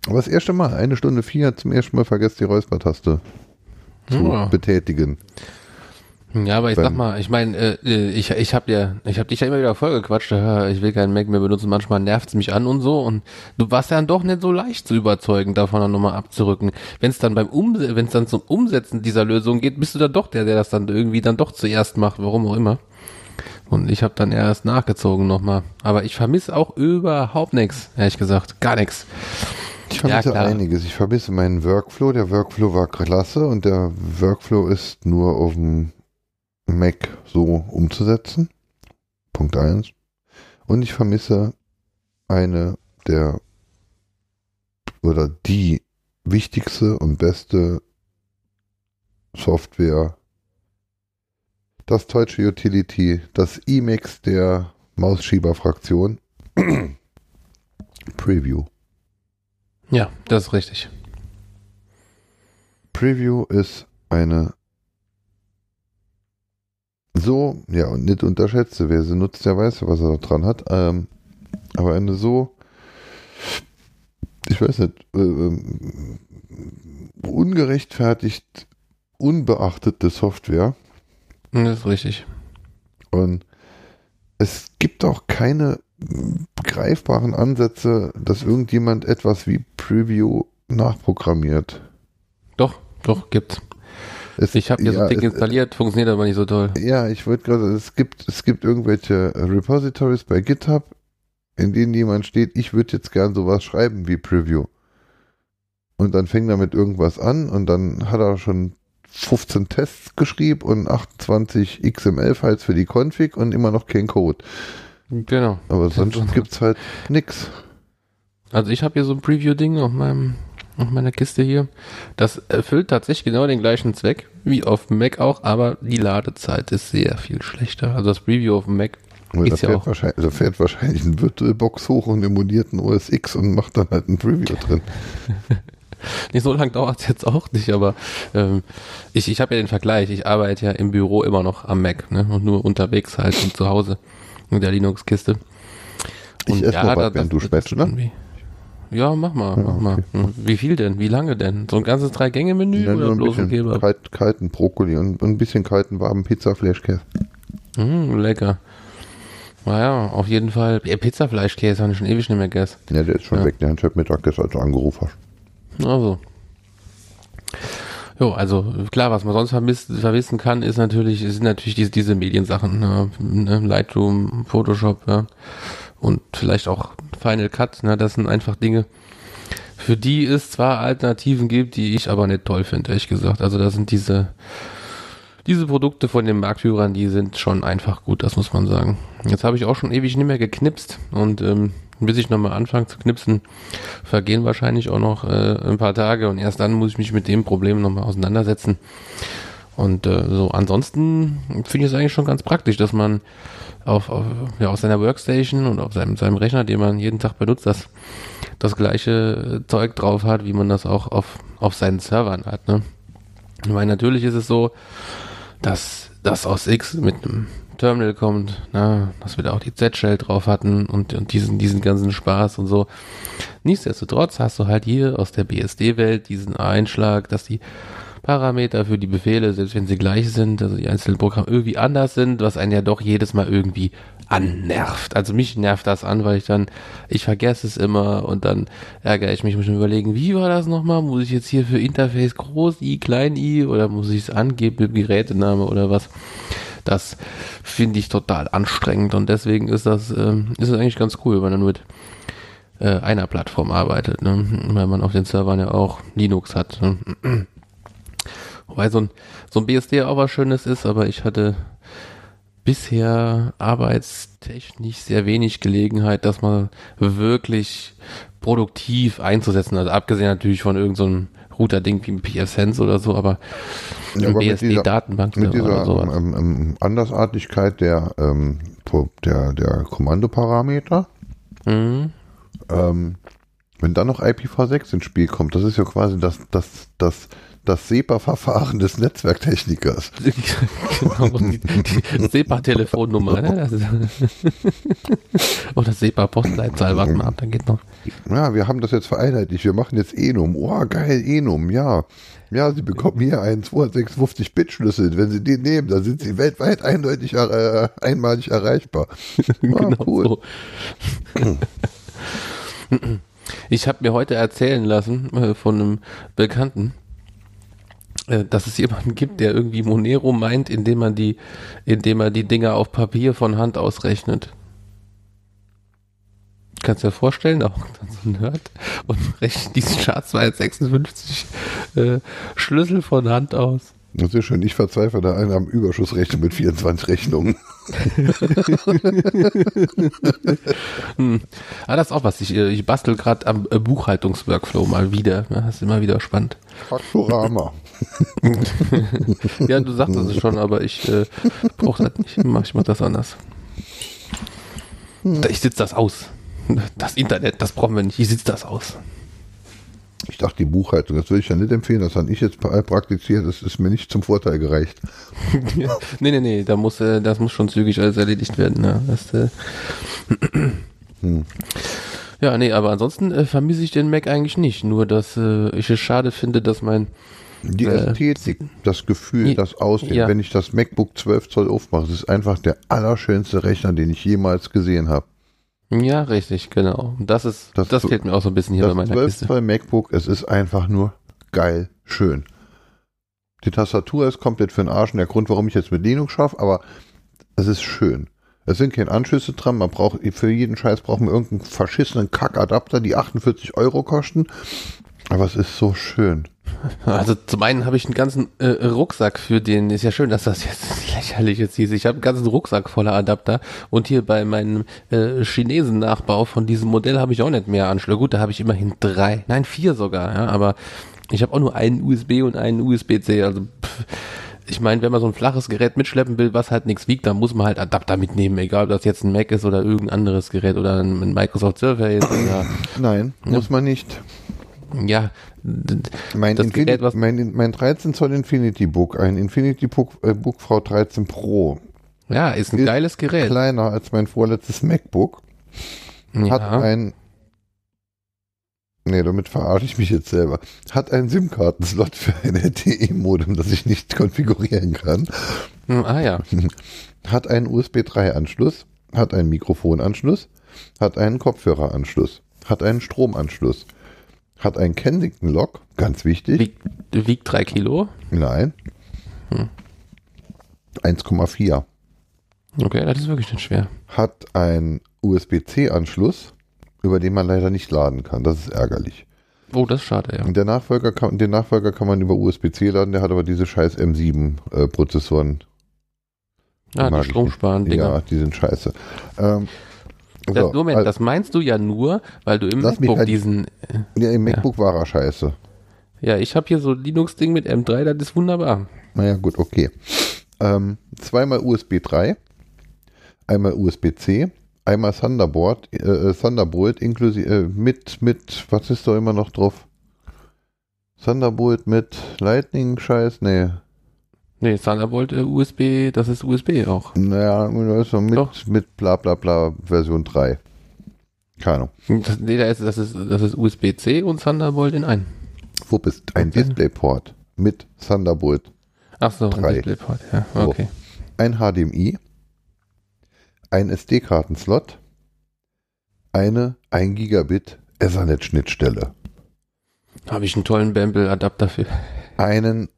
Aber das erste Mal, eine Stunde vier, zum ersten Mal vergessen, die Räusper-Taste zu Ja. betätigen. Ja, aber ich sag mal, ich meine, äh, äh, ich, ich habe ja, ich habe dich ja immer wieder vollgequatscht, ich will keinen Mac mehr benutzen, manchmal nervt's mich an und so und du warst ja dann doch nicht so leicht zu überzeugen, davon dann nochmal abzurücken. Wenn es dann beim Umse wenn es dann zum Umsetzen dieser Lösung geht, bist du dann doch der, der das dann irgendwie dann doch zuerst macht, warum auch immer. Und ich habe dann erst nachgezogen nochmal. Aber ich vermisse auch überhaupt nichts, ehrlich gesagt. Gar nichts. Ich vermisse Ja, einiges. Ich vermisse meinen Workflow. Der Workflow war klasse und der Workflow ist nur auf dem Mac so umzusetzen. Punkt eins. Und ich vermisse eine der oder die wichtigste und beste Software, das deutsche Utility, das Emacs der Mausschieber-Fraktion. Preview. Ja, das ist richtig. Preview ist eine so, ja, und nicht unterschätze, wer sie nutzt, der weiß, was er dran hat, ähm, aber eine so, ich weiß nicht, äh, ungerechtfertigt, unbeachtete Software Das ist richtig. und es gibt auch keine greifbaren Ansätze, dass irgendjemand etwas wie Preview nachprogrammiert. Doch, doch, gibt's. Es, Ich habe mir so ja, ein Ding es- installiert, funktioniert aber nicht so toll. Ja, ich wollte gerade, es gibt, es gibt irgendwelche Repositories bei GitHub, in denen jemand steht, ich würde jetzt gern sowas schreiben wie Preview. Und dann fängt er mit irgendwas an und dann hat er schon 15 Tests geschrieben und 28 XML-Files für die Config und immer noch kein Code. Genau. Aber sonst gibt's halt nix. Also ich habe hier so ein Preview-Ding auf meinem auf meiner Kiste hier. Das erfüllt tatsächlich genau den gleichen Zweck wie auf dem Mac auch, aber die Ladezeit ist sehr viel schlechter. Also das Preview auf dem Mac Weil da, Ist ja fährt auch- wahrscheinlich, da fährt wahrscheinlich ein VirtualBox hoch und emuliert ein OS X und macht dann halt ein Preview drin. nicht so lange dauert es jetzt auch nicht, aber ähm, ich, ich habe ja den Vergleich. Ich arbeite ja im Büro immer noch am Mac ne? und nur unterwegs halt und zu Hause mit der Linux-Kiste. Ich esse mal da- was, während du spätst, ne? Ja, mach mal, Ja, mach mal. okay. Hm, Wie viel denn? Wie lange denn? So ein ganzes Drei-Gänge-Menü Ja, nur oder ein bloß ein bisschen Kebab? kalt, kalten Brokkoli und, ein bisschen kalten warmen Pizza-Fleischkäse. Mm, lecker. Naja, auf jeden Fall. Ja, Pizzafleischkäse habe ich schon ewig nicht mehr gegessen. Ja, der ist schon Ja. weg. Der hat heute Mittag das als du angerufen hast. Also. Jo, also klar, was man sonst vermisst, vermissen kann, ist natürlich, sind natürlich diese, diese Mediensachen, ne? Ne? Lightroom, Photoshop, ja. Und vielleicht auch Final Cut, ne? Das sind einfach Dinge, für die es zwar Alternativen gibt, die ich aber nicht toll finde, ehrlich gesagt. Also da sind diese, diese Produkte von den Marktführern, die sind schon einfach gut, das muss man sagen. Jetzt habe ich auch schon ewig nicht mehr geknipst und ähm, bis ich nochmal anfange zu knipsen, vergehen wahrscheinlich auch noch äh, ein paar Tage und erst dann muss ich mich mit dem Problem nochmal auseinandersetzen. Und äh, so ansonsten finde ich es eigentlich schon ganz praktisch, dass man auf, auf, ja, auf seiner Workstation und auf seinem, seinem Rechner, den man jeden Tag benutzt, das, das gleiche Zeug drauf hat, wie man das auch auf, auf seinen Servern hat. Ne? Meine, natürlich ist es so, dass das aus X mit einem Terminal kommt, na, dass wir da auch die Z-Shell drauf hatten und, und diesen, diesen ganzen Spaß und so. Nichtsdestotrotz hast du halt hier aus der BSD-Welt diesen Einschlag, dass die Parameter für die Befehle, selbst wenn sie gleich sind, also die einzelnen Programme irgendwie anders sind, was einen ja doch jedes Mal irgendwie annervt. Also mich nervt das an, weil ich dann, ich vergesse es immer und dann ärgere ich mich, muss mir überlegen, wie war das nochmal? Muss ich jetzt hier für Interface groß i, klein i oder muss ich es angeben mit Gerätename oder was? Das finde ich total anstrengend und deswegen ist das, ähm, ist es eigentlich ganz cool, wenn man mit äh, einer Plattform arbeitet, ne? weil man auf den Servern ja auch Linux hat. Ne? Wobei so ein, so ein BSD auch was Schönes ist, aber ich hatte bisher arbeitstechnisch sehr wenig Gelegenheit, das mal wirklich produktiv einzusetzen. Also abgesehen natürlich von irgendeinem so Router-Ding wie ein PFSense oder so, aber Ja, aber mit dieser- BSD-Datenbank Mit dieser oder sowas. ähm, ähm, Andersartigkeit der, ähm, der, der Kommandoparameter, Mhm. Wenn dann noch IPv6 ins Spiel kommt, das ist ja quasi das, das, das das SEPA-Verfahren des Netzwerktechnikers. genau, die, die SEPA-Telefonnummer. Ne? Oder SEPA-Postleitzahl, warte mal ab, dann geht noch. Ja, wir haben das jetzt vereinheitlicht. Wir machen jetzt Enum. Oh, geil, Enum, ja. Ja, Sie bekommen hier einen 256-Bit-Schlüssel. Wenn Sie den nehmen, dann sind Sie weltweit eindeutig äh, einmalig erreichbar. Ah, genau cool. so. Ich habe mir heute erzählen lassen äh, von einem Bekannten, äh, dass es jemanden gibt, der irgendwie Monero meint, indem man die, indem er die Dinger auf Papier von Hand ausrechnet. Kannst du dir vorstellen, auch so ein Nerd und rechnet diesen SHA-256 äh, Schlüssel von Hand aus. Das ist schön. Ich verzweifle da einer am Überschussrechnung mit 24 Rechnungen. Hm. Ah, das ist auch was. Ich, äh, ich bastel gerade am äh, Buchhaltungsworkflow mal wieder. Das ist immer wieder spannend. Faktorama. Ja, du sagst es schon, aber ich äh, brauche das nicht. Ich mach das anders. Da- Ich sitze das aus. Das Internet, das brauchen wir nicht. Ich sitze das aus. Ich dachte, die Buchhaltung, das würde ich ja nicht empfehlen. Das habe ich jetzt pra- praktiziert. Das ist mir nicht zum Vorteil gereicht. nee, nee, nee, da muss, äh, das muss schon zügig alles erledigt werden. Ja, das, äh, ja nee, aber ansonsten äh, vermisse ich den Mac eigentlich nicht. Nur, dass äh, ich es schade finde, dass mein Die Äh, Ästhetik, das Gefühl, das Aussehen. Ja. Wenn ich das MacBook 12 Zoll aufmache, das ist einfach der allerschönste Rechner, den ich jemals gesehen habe. Ja, richtig, genau. Das ist, das, Das- fehlt mir auch so ein bisschen hier bei meiner 12 Kiste. Zoll MacBook, es ist einfach nur geil schön. Die Tastatur ist komplett für den Arsch und der Grund, warum ich jetzt mit Linux schaffe, aber es ist schön. Es sind keine Anschlüsse dran, man braucht, für jeden Scheiß braucht man irgendeinen verschissenen Kackadapter, die 48 Euro kosten. Aber es ist so schön. Also zum einen habe ich einen ganzen äh, Rucksack für den, ist ja schön, dass das jetzt lächerlich jetzt hieß. Ich habe einen ganzen Rucksack voller Adapter und hier bei meinem äh, Chinesen-Nachbau von diesem Modell habe ich auch nicht mehr Anschlüsse. Gut, da habe ich immerhin drei, nein vier sogar, ja, aber ich habe auch nur einen USB und einen USB-C, also pff, ich meine, wenn man so ein flaches Gerät mitschleppen will, was halt nichts wiegt, dann muss man halt Adapter mitnehmen, egal ob das jetzt ein Mac ist oder irgendein anderes Gerät oder ein, Microsoft Surface oder Nein, muss man nicht. Ja, Mein, das Infini Gerät, was mein, mein 13 Zoll Infinity Book, ein Infinity Book, äh, Book V13 Pro, ja, ist ein ist geiles Gerät. kleiner als mein vorletztes MacBook, hat ja. ein Nee, damit verarsche ich mich jetzt selber. Hat einen SIM-Kartenslot für ein LTE-Modem, das ich nicht konfigurieren kann. Hm, Ah ja. Hat einen USB 3-Anschluss, hat einen Mikrofonanschluss, hat einen Kopfhöreranschluss, hat einen Stromanschluss, hat einen Kensington-Lock, ganz wichtig. Wiegt, wiegt drei Kilo. Nein. Hm. 1,4. Okay, das ist wirklich nicht schwer. Hat einen USB-C-Anschluss, über den man leider nicht laden kann. Das ist ärgerlich. Oh, das ist schade, ja. Der Nachfolger kann, den Nachfolger kann man über USB-C laden, der hat aber diese scheiß M7-Prozessoren. Ah, mag die ich stromsparen Dinger. Ja, die sind scheiße. Ähm, Das, so, Moment, also- das meinst du ja nur, weil du im MacBook halt- diesen. ja, im MacBook war er scheiße. Ja, ich habe hier so Linux-Ding mit M3, das ist wunderbar. Naja, gut, okay. Ähm, zweimal USB 3, einmal USB-C, einmal Thunderbolt, äh, Thunderbolt inklusive äh, mit, mit, was ist da immer noch drauf? Thunderbolt mit Lightning-Scheiß? Nee. Nee, Thunderbolt äh, USB, das ist USB auch. Naja, also mit, Doch. mit bla bla bla Version 3. Keine Ahnung. Das, nee, da ist, das ist, das ist USB-C und Thunderbolt in einen. Wo bist ein Okay. Displayport mit Thunderbolt, Ach so, Drei. ein Displayport, ja, So. okay. ein HDMI, ein SD-Kartenslot, eine 1 Gigabit Ethernet-Schnittstelle, Habe ich einen tollen Bamble-Adapter für. einen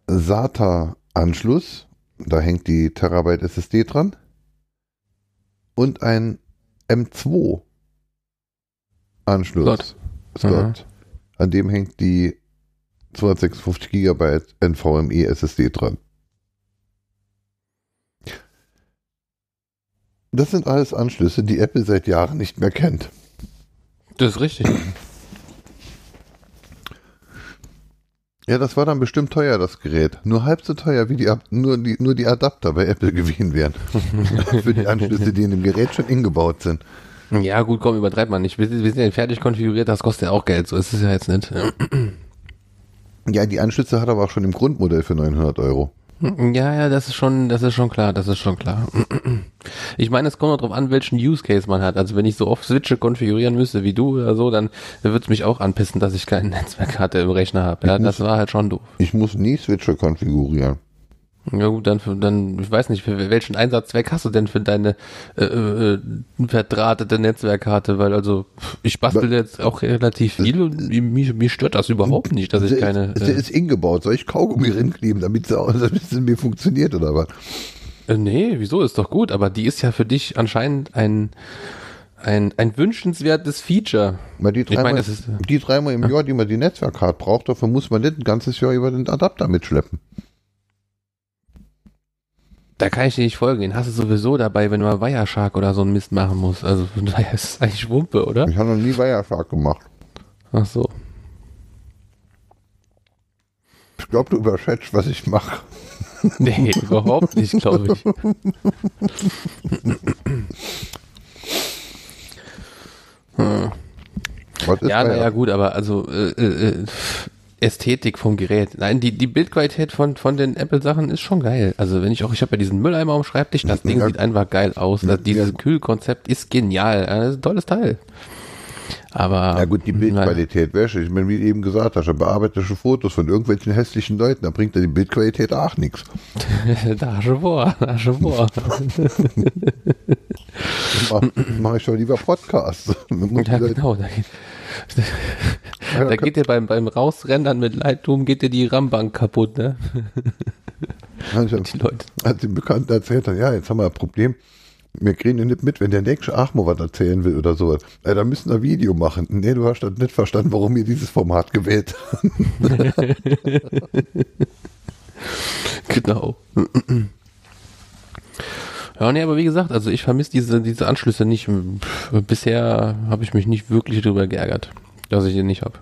SATA-Anschluss, da hängt die Terabyte SSD dran, und ein M2-Anschluss. Slot. Slot. An dem hängt die 256 Gigabyte NVMe SSD dran. Das sind alles Anschlüsse, die Apple seit Jahren nicht mehr kennt. Das ist richtig. Ja, das war dann bestimmt teuer, das Gerät. Nur halb so teuer, wie die, Ab- nur die, nur die Adapter bei Apple gewesen wären. Für die Anschlüsse, die in dem Gerät schon ingebaut sind. Ja, gut, komm, übertreibt man nicht. Wir, sind- wir sind ja fertig konfiguriert, das kostet ja auch Geld, so ist es ja jetzt nicht. Ja, die Anschlüsse hat er aber auch schon im Grundmodell für 900 Euro. Ja, ja, das ist schon, das ist schon klar, das ist schon klar. Ich meine, es kommt noch drauf an, welchen Use Case man hat. Also wenn ich so oft Switche konfigurieren müsste wie du oder so, dann würde es mich auch anpissen, dass ich keine Netzwerkkarte im Rechner habe. Ja, das war halt schon doof. Ich muss nie Switcher konfigurieren. Ja gut, dann, dann, ich weiß nicht, für welchen Einsatzzweck hast du denn für deine äh, äh, verdrahtete Netzwerkkarte? Weil also ich bastel jetzt auch relativ viel und mir, mir stört das überhaupt nicht, dass ich keine. ist, Äh, ist ingebaut. Soll ich Kaugummi rinkleben, damit sie, auch, damit sie mir funktioniert oder was? äh, nee, wieso ist doch gut, aber die ist ja für dich anscheinend ein ein, ein wünschenswertes Feature. Weil die Ich dreimal, meine, das ist, die dreimal im Jahr, die man die Netzwerkkarte braucht, dafür muss man nicht ein ganzes Jahr über den Adapter mitschleppen. Da kann ich dir nicht folgen. Den hast du sowieso dabei, wenn du mal Wireshark oder so einen Mist machen musst. Also von daher ist es eigentlich Wumpe, oder? Ich habe noch nie Wireshark gemacht. Ach so. Ich glaube, du überschätzt, was ich mache. Nee, überhaupt nicht, glaube ich. Ist Ja, naja, gut, aber also äh, äh, äh, Ästhetik vom Gerät. Nein, die, die Bildqualität von, von den Apple-Sachen ist schon geil. Also wenn ich auch, ich habe ja diesen Mülleimer am Schreibtisch, das Ding Ja. sieht einfach geil aus. Das, dieses Kühlkonzept ist genial. Das ist ein tolles Teil. Aber Ja gut, die Bildqualität wäre. Ich meine, wie du eben gesagt hast, er bearbeitet schon Fotos von irgendwelchen hässlichen Leuten, da bringt er die Bildqualität auch nichts. da schon vor, da schon vor. Mache mach ich doch lieber Podcasts. Ja, genau. Da geht, Ja, da geht dir beim, beim Rausrendern mit Lightroom geht dir die RAM-Bank kaputt, ne? Also, Die Leute. als die Bekannten erzählt haben, ja, jetzt haben wir ein Problem. Wir kriegen ja nicht mit, wenn der nächste Achmo was erzählen will oder sowas. Ja, da müssen wir ein Video machen. Nee, du hast das nicht verstanden, warum wir dieses Format gewählt haben. Genau. Ja, nee, aber wie gesagt, also ich vermisse diese, diese Anschlüsse nicht. Bisher habe ich mich nicht wirklich darüber geärgert, dass ich den nicht habe.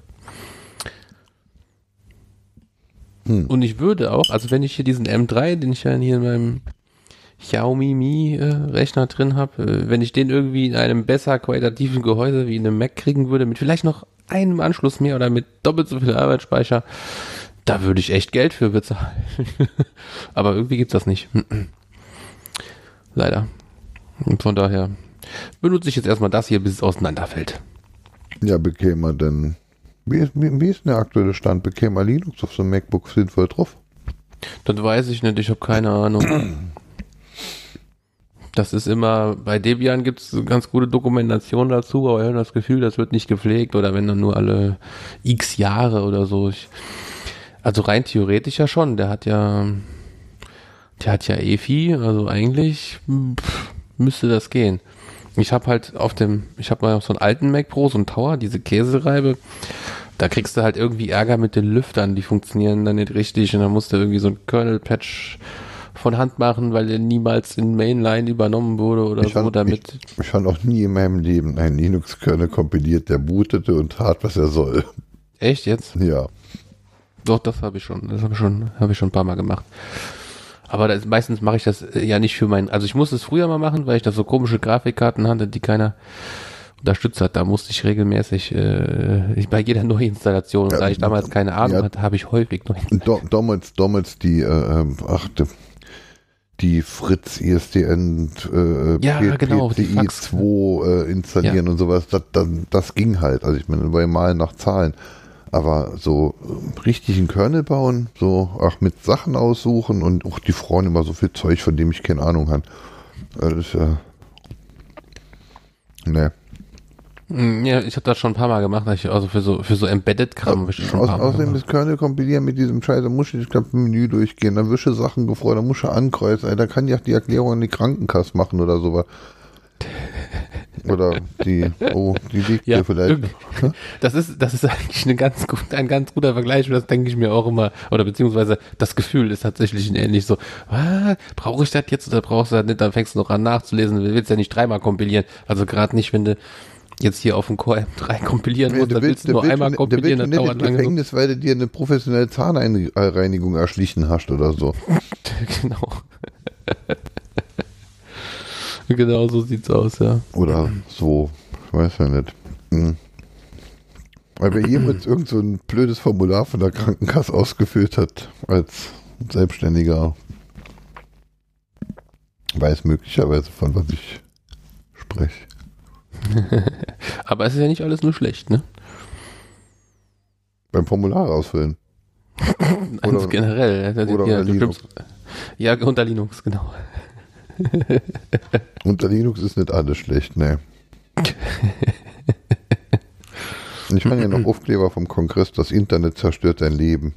Hm. Und ich würde auch, also wenn ich hier diesen M3, den ich ja hier in meinem Xiaomi Mi äh, Rechner drin habe, äh, wenn ich den irgendwie in einem besser qualitativen Gehäuse wie in einem Mac kriegen würde, mit vielleicht noch einem Anschluss mehr oder mit doppelt so viel Arbeitsspeicher, da würde ich echt Geld für bezahlen. Aber irgendwie gibt's das nicht. Leider. Und von daher benutze ich jetzt erstmal das hier, bis es auseinanderfällt. Ja, bekäme er denn. Wie ist, wie, wie ist denn der aktuelle Stand? Bekäme er Linux auf so einem MacBook sinnvoll drauf? Das weiß ich nicht, ich habe keine Ahnung. Das ist immer, bei Debian gibt's ganz gute Dokumentation dazu, aber ich habe das Gefühl, das wird nicht gepflegt oder wenn dann nur alle x Jahre oder so. Ich, also rein theoretisch ja schon, der hat ja, der hat ja EFI, also eigentlich pff, müsste das gehen. Ich habe halt auf dem, ich habe mal auf so einen alten Mac Pro, so einen Tower, diese Käsereibe, da kriegst du halt irgendwie Ärger mit den Lüftern, die funktionieren dann nicht richtig und dann musst du irgendwie so ein Kernel-Patch von Hand machen, weil der niemals in Mainline übernommen wurde oder Ich so, fand- damit. Ich, ich habe noch nie in meinem Leben einen Linux-Kernel kompiliert, der bootete und tat, was er soll. Echt jetzt? Ja. Doch, das habe ich schon, das habe ich schon, habe ich schon ein paar Mal gemacht. Aber das, meistens mache ich das äh, ja nicht für meinen, also ich musste es früher mal machen, weil ich da so komische Grafikkarten hatte, die keiner unterstützt hat. Da musste ich regelmäßig äh, ich- bei jeder Neuinstallation, und Ja, da ich damals keine Ahnung ja. hatte, habe ich häufig neu. Und do, damals, damals die, äh, ähm, ach, die, Fritz ISDN äh, Ja, genau, die PCI Fax. 2 äh, installieren und sowas, das, das, das ging halt. Also ich meine, bei Malen nach Zahlen. Aber so richtig einen Kernel bauen, so ach mit Sachen aussuchen und auch die Frauen immer so viel Zeug, von dem ich keine Ahnung habe. Das ist ja. Ne. Mm, Ja, ich habe das schon ein paar Mal gemacht, ich, also für so für so Embedded-Kram habe ich schon ein Aus, paar Mal außerdem das Kernel kompilieren mit diesem Scheiß, da muss ich das ganze Menü durchgehen, dann wische Sachen gefreut, dann muss ich ankreuzen, da kann ich auch die Erklärung an die Krankenkasse machen oder sowas. Oder die, oh, die liegt Ja, hier vielleicht. das ist, das ist eigentlich eine ganz gut, ein ganz guter Vergleich und das denke ich mir auch immer, oder beziehungsweise das Gefühl ist tatsächlich ähnlich so, ah, brauche ich das jetzt oder brauchst du das nicht, dann fängst du noch an nachzulesen, du willst ja nicht dreimal kompilieren, also gerade nicht, wenn du jetzt hier auf dem Core M3 kompilieren musst, dann willst du nur einmal kompilieren, das dauert nicht lange. Gefängnis, weil du dir eine professionelle Zahnreinigung erschlichen hast oder so. genau. genau so sieht's aus, ja. Oder so, ich weiß ja nicht. Hm. Weil wer jemals irgend so ein blödes Formular von der Krankenkasse ausgefüllt hat, als Selbstständiger, weiß möglicherweise, von was ich spreche. Aber es ist ja nicht alles nur schlecht, ne? Beim Formular ausfüllen. Oder- generell. Das- oder ja, unter Linux. Ja, unter Linux, genau. Unter Linux ist nicht alles schlecht, ne. Ich fand ja noch Aufkleber vom Kongress, das Internet zerstört dein Leben.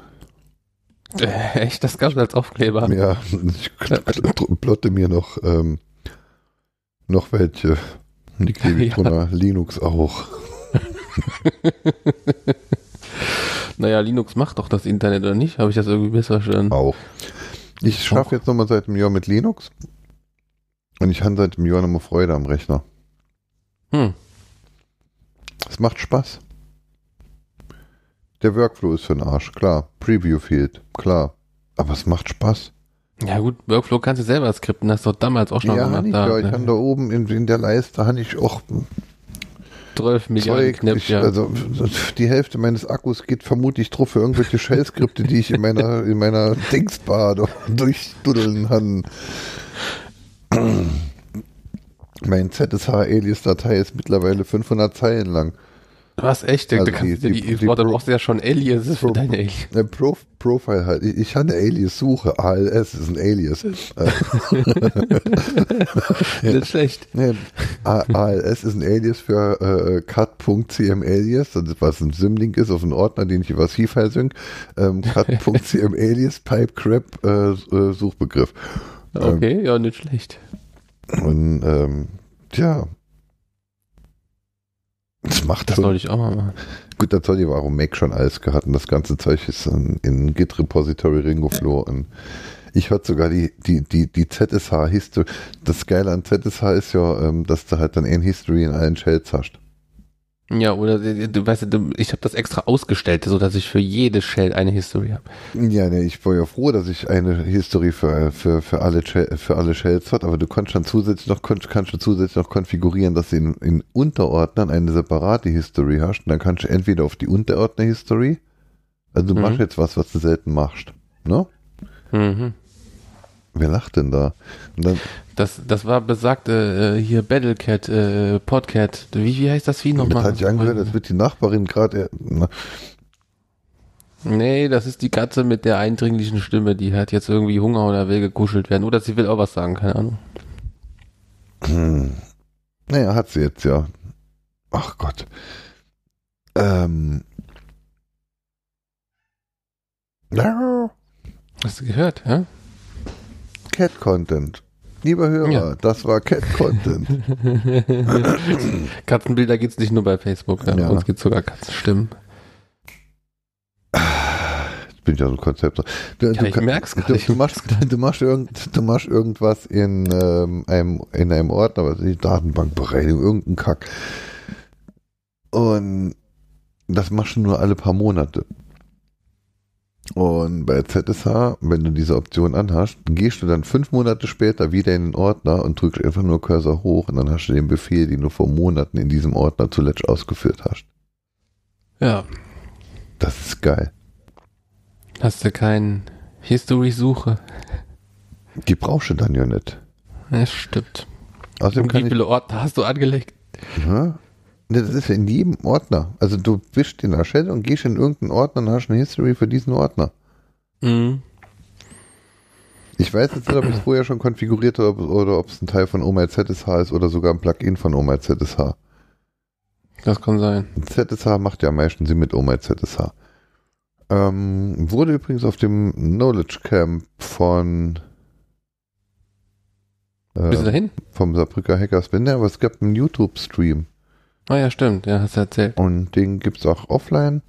Äh, echt, das gab's als Aufkleber. Ja, ich plotte mir noch, ähm, noch welche. Die klebe ich Ja. Linux auch. Naja, Linux macht doch das Internet, oder nicht? Habe ich das irgendwie missverstanden? Auch. Ich schaffe jetzt nochmal seit einem Jahr mit Linux. Und ich habe seit einem Jahr nochmal Freude am Rechner. Hm. Es macht Spaß. Der Workflow ist für den Arsch, klar. Preview fehlt, klar. Aber es macht Spaß. Ja gut, Workflow kannst du selber skripten, hast du damals auch schon ja, gemacht. nicht, da, ja, ich ne? habe da oben in, in der Leiste habe ich auch 12 Milliarden Zeug. Knöpfe, Ich, ja. Also die Hälfte meines Akkus geht vermutlich drauf für irgendwelche Shell-Skripte, die ich in meiner in meiner Dingsbar durchduddeln kann. Mein ZSH-Alias-Datei ist mittlerweile 500 Zeilen lang. Was, echt? Also du kannst die- die, die- die, da brauchst du ja schon Aliases für deine Alias. Ein Pro Profile halt. Ich, ich habe eine Alias-Suche. ALS ist ein Alias. Äh, Nicht schlecht. nee, ALS ist ein Alias für äh, cut.cmalias, ist, was ein Symlink ist auf einen Ordner, den ich über C-File sync. Ähm, cut.cmalias, Pipe Crap, äh, äh, Ähm, Okay, ja, nicht schlecht. Und ähm, tja. Das macht Das schon. sollte ich auch mal machen. Gut, das soll die warum Mac schon alles gehabt und das ganze Zeug ist in, in Git Repository Ringo Flow und ich hatte sogar die, die, die, die ZSH History. Das Geile an ZSH ist ja, ähm, dass du halt dann ein History in allen Shells hast. Ja, oder du, du weißt, du, ich habe das extra ausgestellt, so dass ich für jede Shell eine History habe. Ja, ne, ich war ja froh, dass ich eine History für, für, für alle, für alle Shells hat, aber du kannst dann zusätzlich noch, kannst, du zusätzlich noch konfigurieren, dass du in, in Unterordnern eine separate History hast und dann kannst du entweder auf die Unterordner History, also du Mhm. machst jetzt was, was du selten machst, ne? Mhm. Wer lacht denn da? Das, das war besagte äh, hier Battlecat, äh, Podcat. Wie, wie heißt das Vieh das nochmal? hat sich angehört, als wird die Nachbarin gerade, na, Nee, das ist die Katze mit der eindringlichen Stimme, die hat jetzt irgendwie Hunger oder will gekuschelt werden. Oder sie will auch was sagen, keine Ahnung. hm. naja, hat sie jetzt ja. Ach Gott. Ähm. Hast du gehört, ja? Cat Content. Lieber Hörer, Ja. das war Cat Content. Katzenbilder gibt's nicht nur bei Facebook, ja. Ja. uns gibt's sogar Katzenstimmen. Jetzt bin ich ja so ein Konzept. Du, Ja, ich kann- merk's grad, Du, ich du, machst, du, machst irgend, du machst irgendwas in, ähm, einem, in einem Ordner, was ich, Datenbankbereinigung, irgendein Kack. Und das machst du nur alle paar Monate. Und bei ZSH, wenn du diese Option anhast, gehst du dann fünf Monate später wieder in den Ordner und drückst einfach nur Cursor hoch und dann hast du den Befehl, den du vor Monaten in diesem Ordner zuletzt ausgeführt hast. Ja. Das ist geil. Hast du keinen History-Suche? Die brauchst du dann ja nicht. Ja, stimmt. Außerdem Und wie viele Ordner hast du angelegt? Ja. Ne, Das ist ja in jedem Ordner. Also du wischst den der Shell und gehst in irgendeinen Ordner und hast eine History für diesen Ordner. Mhm. Ich weiß jetzt nicht, ob ich es vorher schon konfiguriert habe oder ob es ein Teil von OMyZSH ist oder sogar ein Plugin von OMyZSH. Das kann sein. ZSH macht ja am meisten Sinn mit OMyZSH. Ähm, wurde übrigens auf dem Knowledge Camp von äh, dahin? vom Saarbrücker Hackers bin, aber es gab einen YouTube-Stream. Ah ja, stimmt. Ja, hast du erzählt. Und den gibt es auch offline.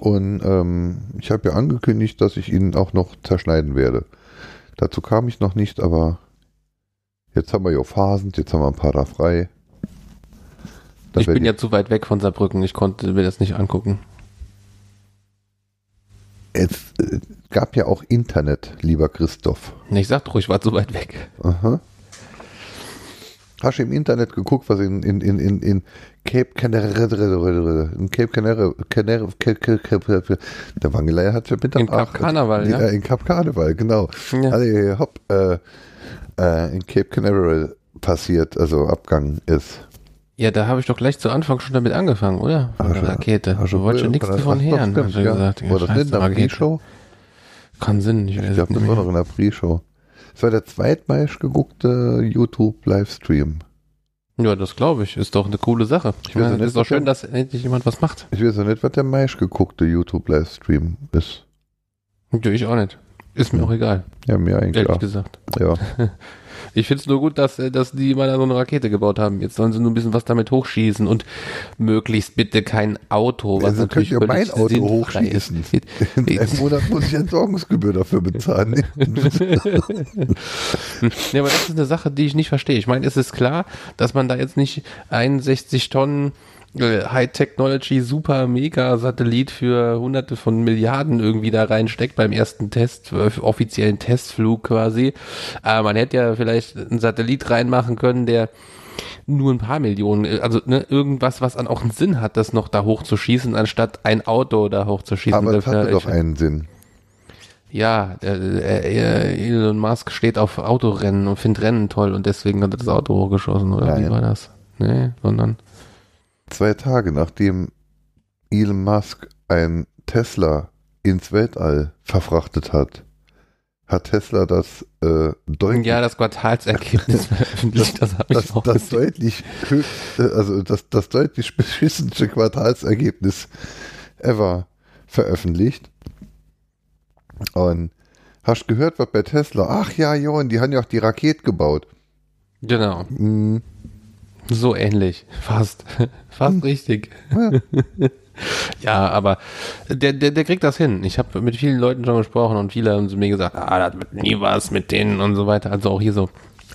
Und ähm, ich habe ja angekündigt, dass ich ihn auch noch zerschneiden werde. Dazu kam ich noch nicht, aber jetzt haben wir ja Phasen, jetzt haben wir ein paar da frei. Da ich bin ja zu weit weg von Saarbrücken. Ich konnte mir das nicht angucken. Es äh, gab ja auch Internet, lieber Christoph. Ich sag doch, ich war zu weit weg. Aha. Hast du im Internet geguckt, was in, in, in, in, in Cape Canaveral, in Cape Canaveral, der Wangelei hat ja mit In Kap Karneval, ja. In Kap Karneval, genau. Ja. Also, hopp, äh, äh, in Cape Canaveral passiert, also Abgang ist. Ja, da habe ich doch gleich zu Anfang schon damit angefangen, oder? Von der Rakete. Du wolltest schon nichts davon hören, stimmt, hast du ja. gesagt. Ja, War das nicht in der. Pre-Show? Kann Sinn, ich weiß Ich glaube, das war noch in der Pre-Show. Es war der zweitmeist geguckte YouTube-Livestream. Ja, das glaube ich. Ist doch eine coole Sache. Ich weiß meine, es ist doch schön, dass endlich jemand was macht. Ich weiß ja nicht, was der meist geguckte YouTube-Livestream ist. Ja, ich auch nicht. Ist mir Ja. auch egal, Ja, mir eigentlich ehrlich auch. gesagt. Ja. Ich finde es nur gut, dass, äh, dass die mal so eine Rakete gebaut haben. Jetzt sollen sie nur ein bisschen was damit hochschießen und möglichst bitte kein Auto, was Also könnt natürlich ihr mein Auto sinnfrei hochschießen. In einem Monat muss ich Entsorgungsgebühr dafür bezahlen. ja, aber das ist eine Sache, die ich nicht verstehe. Ich meine, es ist klar, dass man da jetzt nicht 61 Tonnen High-Technology, super mega Satellit für hunderte von Milliarden irgendwie da reinsteckt beim ersten Test, äh, offiziellen Testflug quasi. Aber man hätte ja vielleicht einen Satellit reinmachen können, der nur ein paar Millionen, äh, also ne, irgendwas, was dann auch einen Sinn hat, das noch da hochzuschießen, anstatt ein Auto da hochzuschießen. Aber Dafür- hatte doch einen Sinn. ja, äh, äh, Elon Musk steht auf Autorennen und findet Rennen toll und deswegen hat er das Auto hochgeschossen, oder Nein. wie war das? Nee, sondern. Zwei Tage nachdem Elon Musk ein Tesla ins Weltall verfrachtet hat, hat Tesla das äh, deutlich, Ja, das Quartalsergebnis veröffentlicht, das habe ich das, auch das gesehen. deutlich äh, also das, das deutlich beschissenste Quartalsergebnis ever veröffentlicht. Und hast gehört, was bei Tesla? Ach ja, Johann, die haben ja auch die Rakete gebaut. Genau, Hm, so ähnlich. Fast. Fast richtig. ja. Ja, aber der, der, der kriegt das hin. Ich habe mit vielen Leuten schon gesprochen und viele haben zu mir gesagt, ah, das wird nie was mit denen und so weiter. Also auch hier so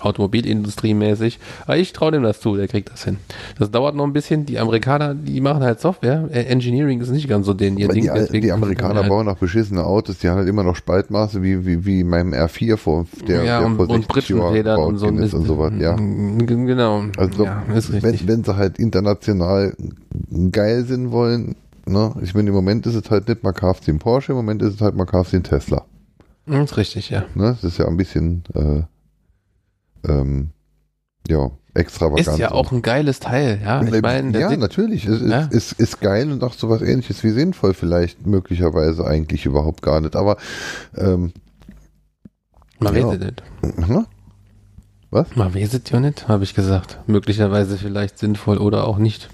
Automobilindustrie-mäßig. Aber ich traue dem das zu, der kriegt das hin. Das dauert noch ein bisschen. Die Amerikaner, die machen halt Software. Engineering ist nicht ganz so den ihr Ding. die, die Amerikaner Ja, bauen auch beschissene Autos, die haben halt immer noch Spaltmaße wie, wie, wie meinem R4 vor, der, ja, der und, vor und 60 Jahren und so ist und sowas, ja. Genau. Also ja, wenn, wenn sie halt international geil sind wollen, ne, ich meine, im Moment ist es halt nicht mal kaufst den Porsche, im Moment ist es halt mal kaufst den Tesla. ist richtig, ja. Ne? Das ist ja ein bisschen äh, ähm, ja, extravagant. Ist ja auch ein geiles Teil, ja. Ich meine, der ja, natürlich. Es ist, Ja. ist, ist geil und auch sowas ähnliches wie sinnvoll vielleicht möglicherweise eigentlich überhaupt gar nicht. Aber ähm, man ja. weiß es nicht. ne? Man weiß es ja nicht, habe ich gesagt. Möglicherweise vielleicht sinnvoll oder auch nicht.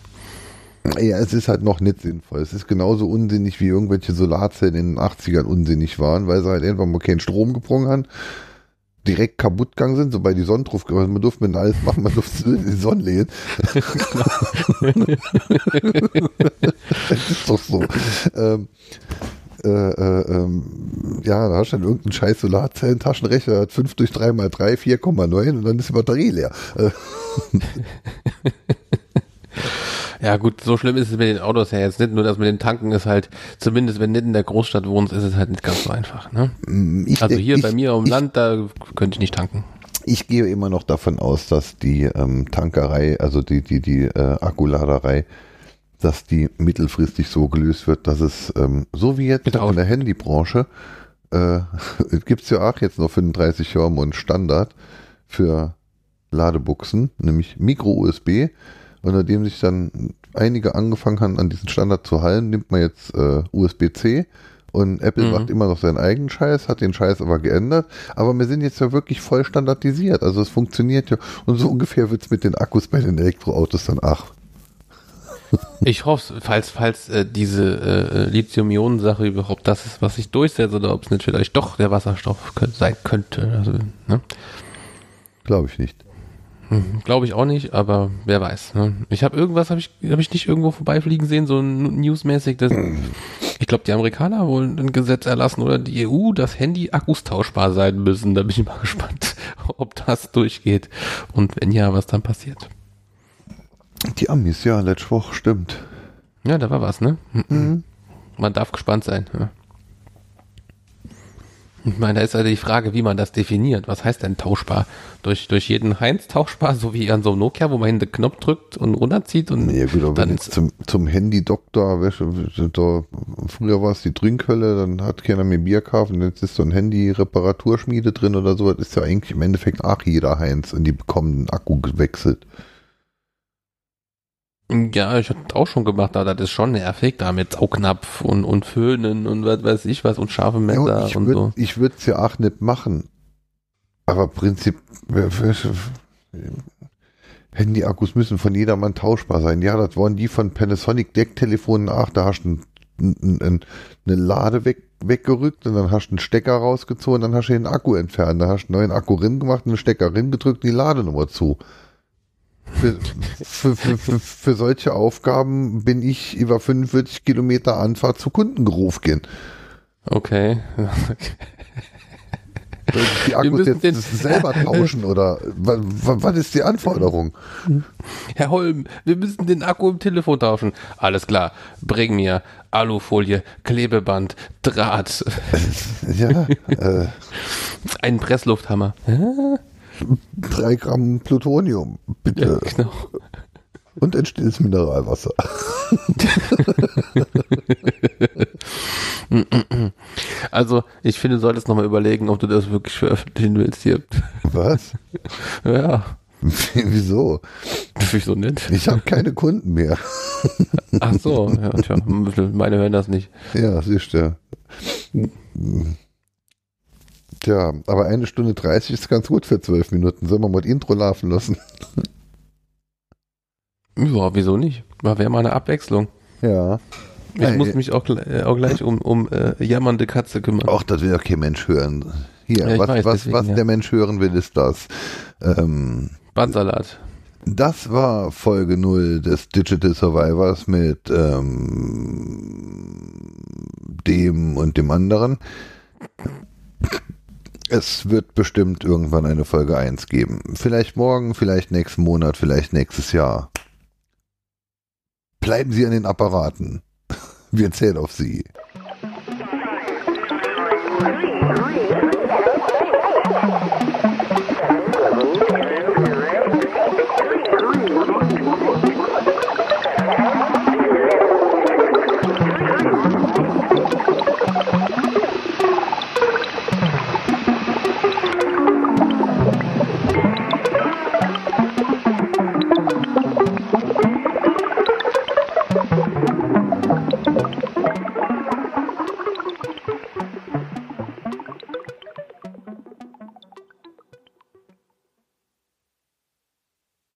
Ja, es ist halt noch nicht sinnvoll. Es ist genauso unsinnig, wie irgendwelche Solarzellen in den 80ern unsinnig waren, weil sie halt irgendwann mal keinen Strom gebrungen haben, direkt kaputt gegangen sind, sobald die Sonne drauf also Man durfte mit alles machen, man durfte in die Sonne lehnen. das ist doch so. Ähm, äh, äh, ähm, ja, da hast du dann irgendeinen scheiß Solarzellen-Taschenrechner, der hat 5 durch 3 mal 3, 4,9 und dann ist die Batterie leer. Ja gut, so schlimm ist es mit den Autos ja jetzt nicht, nur das mit den Tanken ist halt, zumindest wenn du nicht in der Großstadt wohnst, ist es halt nicht ganz so einfach. Ne? ich Also hier ich, bei mir am ich, Land, da könnte ich nicht tanken. Ich gehe immer noch davon aus, dass die ähm, Tankerei, also die, die, die äh, Akkuladerei, dass die mittelfristig so gelöst wird, dass es ähm, so wie jetzt in der Handybranche, äh, gibt es ja auch jetzt noch 35 Jahre einen Standard für Ladebuchsen, nämlich Micro-USB. Und nachdem sich dann einige angefangen haben, an diesen Standard zu halten, nimmt man jetzt äh, USB-C und Apple Mhm. macht immer noch seinen eigenen Scheiß, hat den Scheiß aber geändert. Aber wir sind jetzt ja wirklich voll standardisiert. Also es funktioniert ja. Und so ungefähr wird es mit den Akkus bei den Elektroautos dann ach. Ich hoffe, falls, falls äh, diese äh, Lithium-Ionen-Sache überhaupt das ist, was sich durchsetzt, oder ob es nicht vielleicht doch der Wasserstoff sein könnte. Also, ne? Glaube ich nicht. Hm, Glaube ich auch nicht, aber wer weiß. Ne? Ich habe irgendwas, habe ich, hab ich nicht irgendwo vorbeifliegen sehen, so newsmäßig, dass ich glaube, die Amerikaner wollen ein Gesetz erlassen oder die EU, dass Handy-Akkus tauschbar sein müssen. Da bin ich mal gespannt, ob das durchgeht und wenn ja, was dann passiert. Die Amis, ja, letzte Woche, stimmt. Ja, da war was, ne? Mhm. Man darf gespannt sein. Ja. Ich meine, da ist also die Frage, wie man das definiert. Was heißt denn tauschbar? Durch, durch jeden Heinz tauschbar, so wie an so einem Nokia, wo man den Knopf drückt und runterzieht und Ja gut, aber dann wenn jetzt zum, zum Handy-Doktor, da, früher war es die Trinkhölle, dann hat keiner mehr Bier gekauft und jetzt ist so ein Handy-Reparaturschmiede drin oder so, das ist ja eigentlich im Endeffekt auch jeder Heinz und die bekommen den Akku gewechselt. Ja, ich hatte auch schon gemacht, aber das ist schon nervig, da mit Saugnapf und, und Föhnen und was weiß ich was und scharfe Ja, Messer und ich und würd- so. Ich würde es ja auch nicht machen. Aber Prinzip, Handy-Akkus müssen von jedermann tauschbar sein. Ja, das waren die von Panasonic Decktelefonen. Ach, da hast du ein, ein, ein, eine Lade weg, weggerückt und dann hast du einen Stecker rausgezogen, dann hast du den Akku entfernt. Dann hast du einen neuen Akku rin gemacht, einen Stecker rin gedrückt und die Ladenummer zu. Für, für, für, für, solche Aufgaben bin ich über 45 Kilometer Anfahrt zu Kunden gerufen gehen. Okay. Die Akkus jetzt selber tauschen oder wa- wa- was ist die Anforderung? Herr Holm, wir müssen den Akku im Telefon tauschen. Alles klar, bring mir Alufolie, Klebeband, Draht, Ja, äh, einen Presslufthammer. drei Gramm Plutonium, Ja, bitte. genau. Und ein stilles Mineralwasser. Also, ich finde, du solltest nochmal überlegen, ob du das wirklich veröffentlichen willst hier. Was? Ja, Wieso? wieso nicht? Ich habe keine Kunden mehr. Ach so, ja, tja, meine hören das nicht. Ja, siehst du. Tja, aber eine Stunde 30 ist ganz gut für zwölf Minuten. Sollen wir mal das Intro laufen lassen? Ja, wieso nicht? Wäre mal eine Abwechslung. Ja. Ich Äh, muss mich auch, äh, auch gleich um, um äh, jammernde Katze kümmern. Auch das will ja kein Mensch hören. Hier, Ja, was, weiß, was, deswegen, was ja. der Mensch hören will, ist das. Ähm, Bandsalat. Das war Folge 0 des Digital Survivors mit ähm, dem und dem anderen. Es wird bestimmt irgendwann eine Folge 1 geben. Vielleicht morgen, vielleicht nächsten Monat, vielleicht nächstes Jahr. Bleiben Sie an den Apparaten. Wir zählen auf Sie.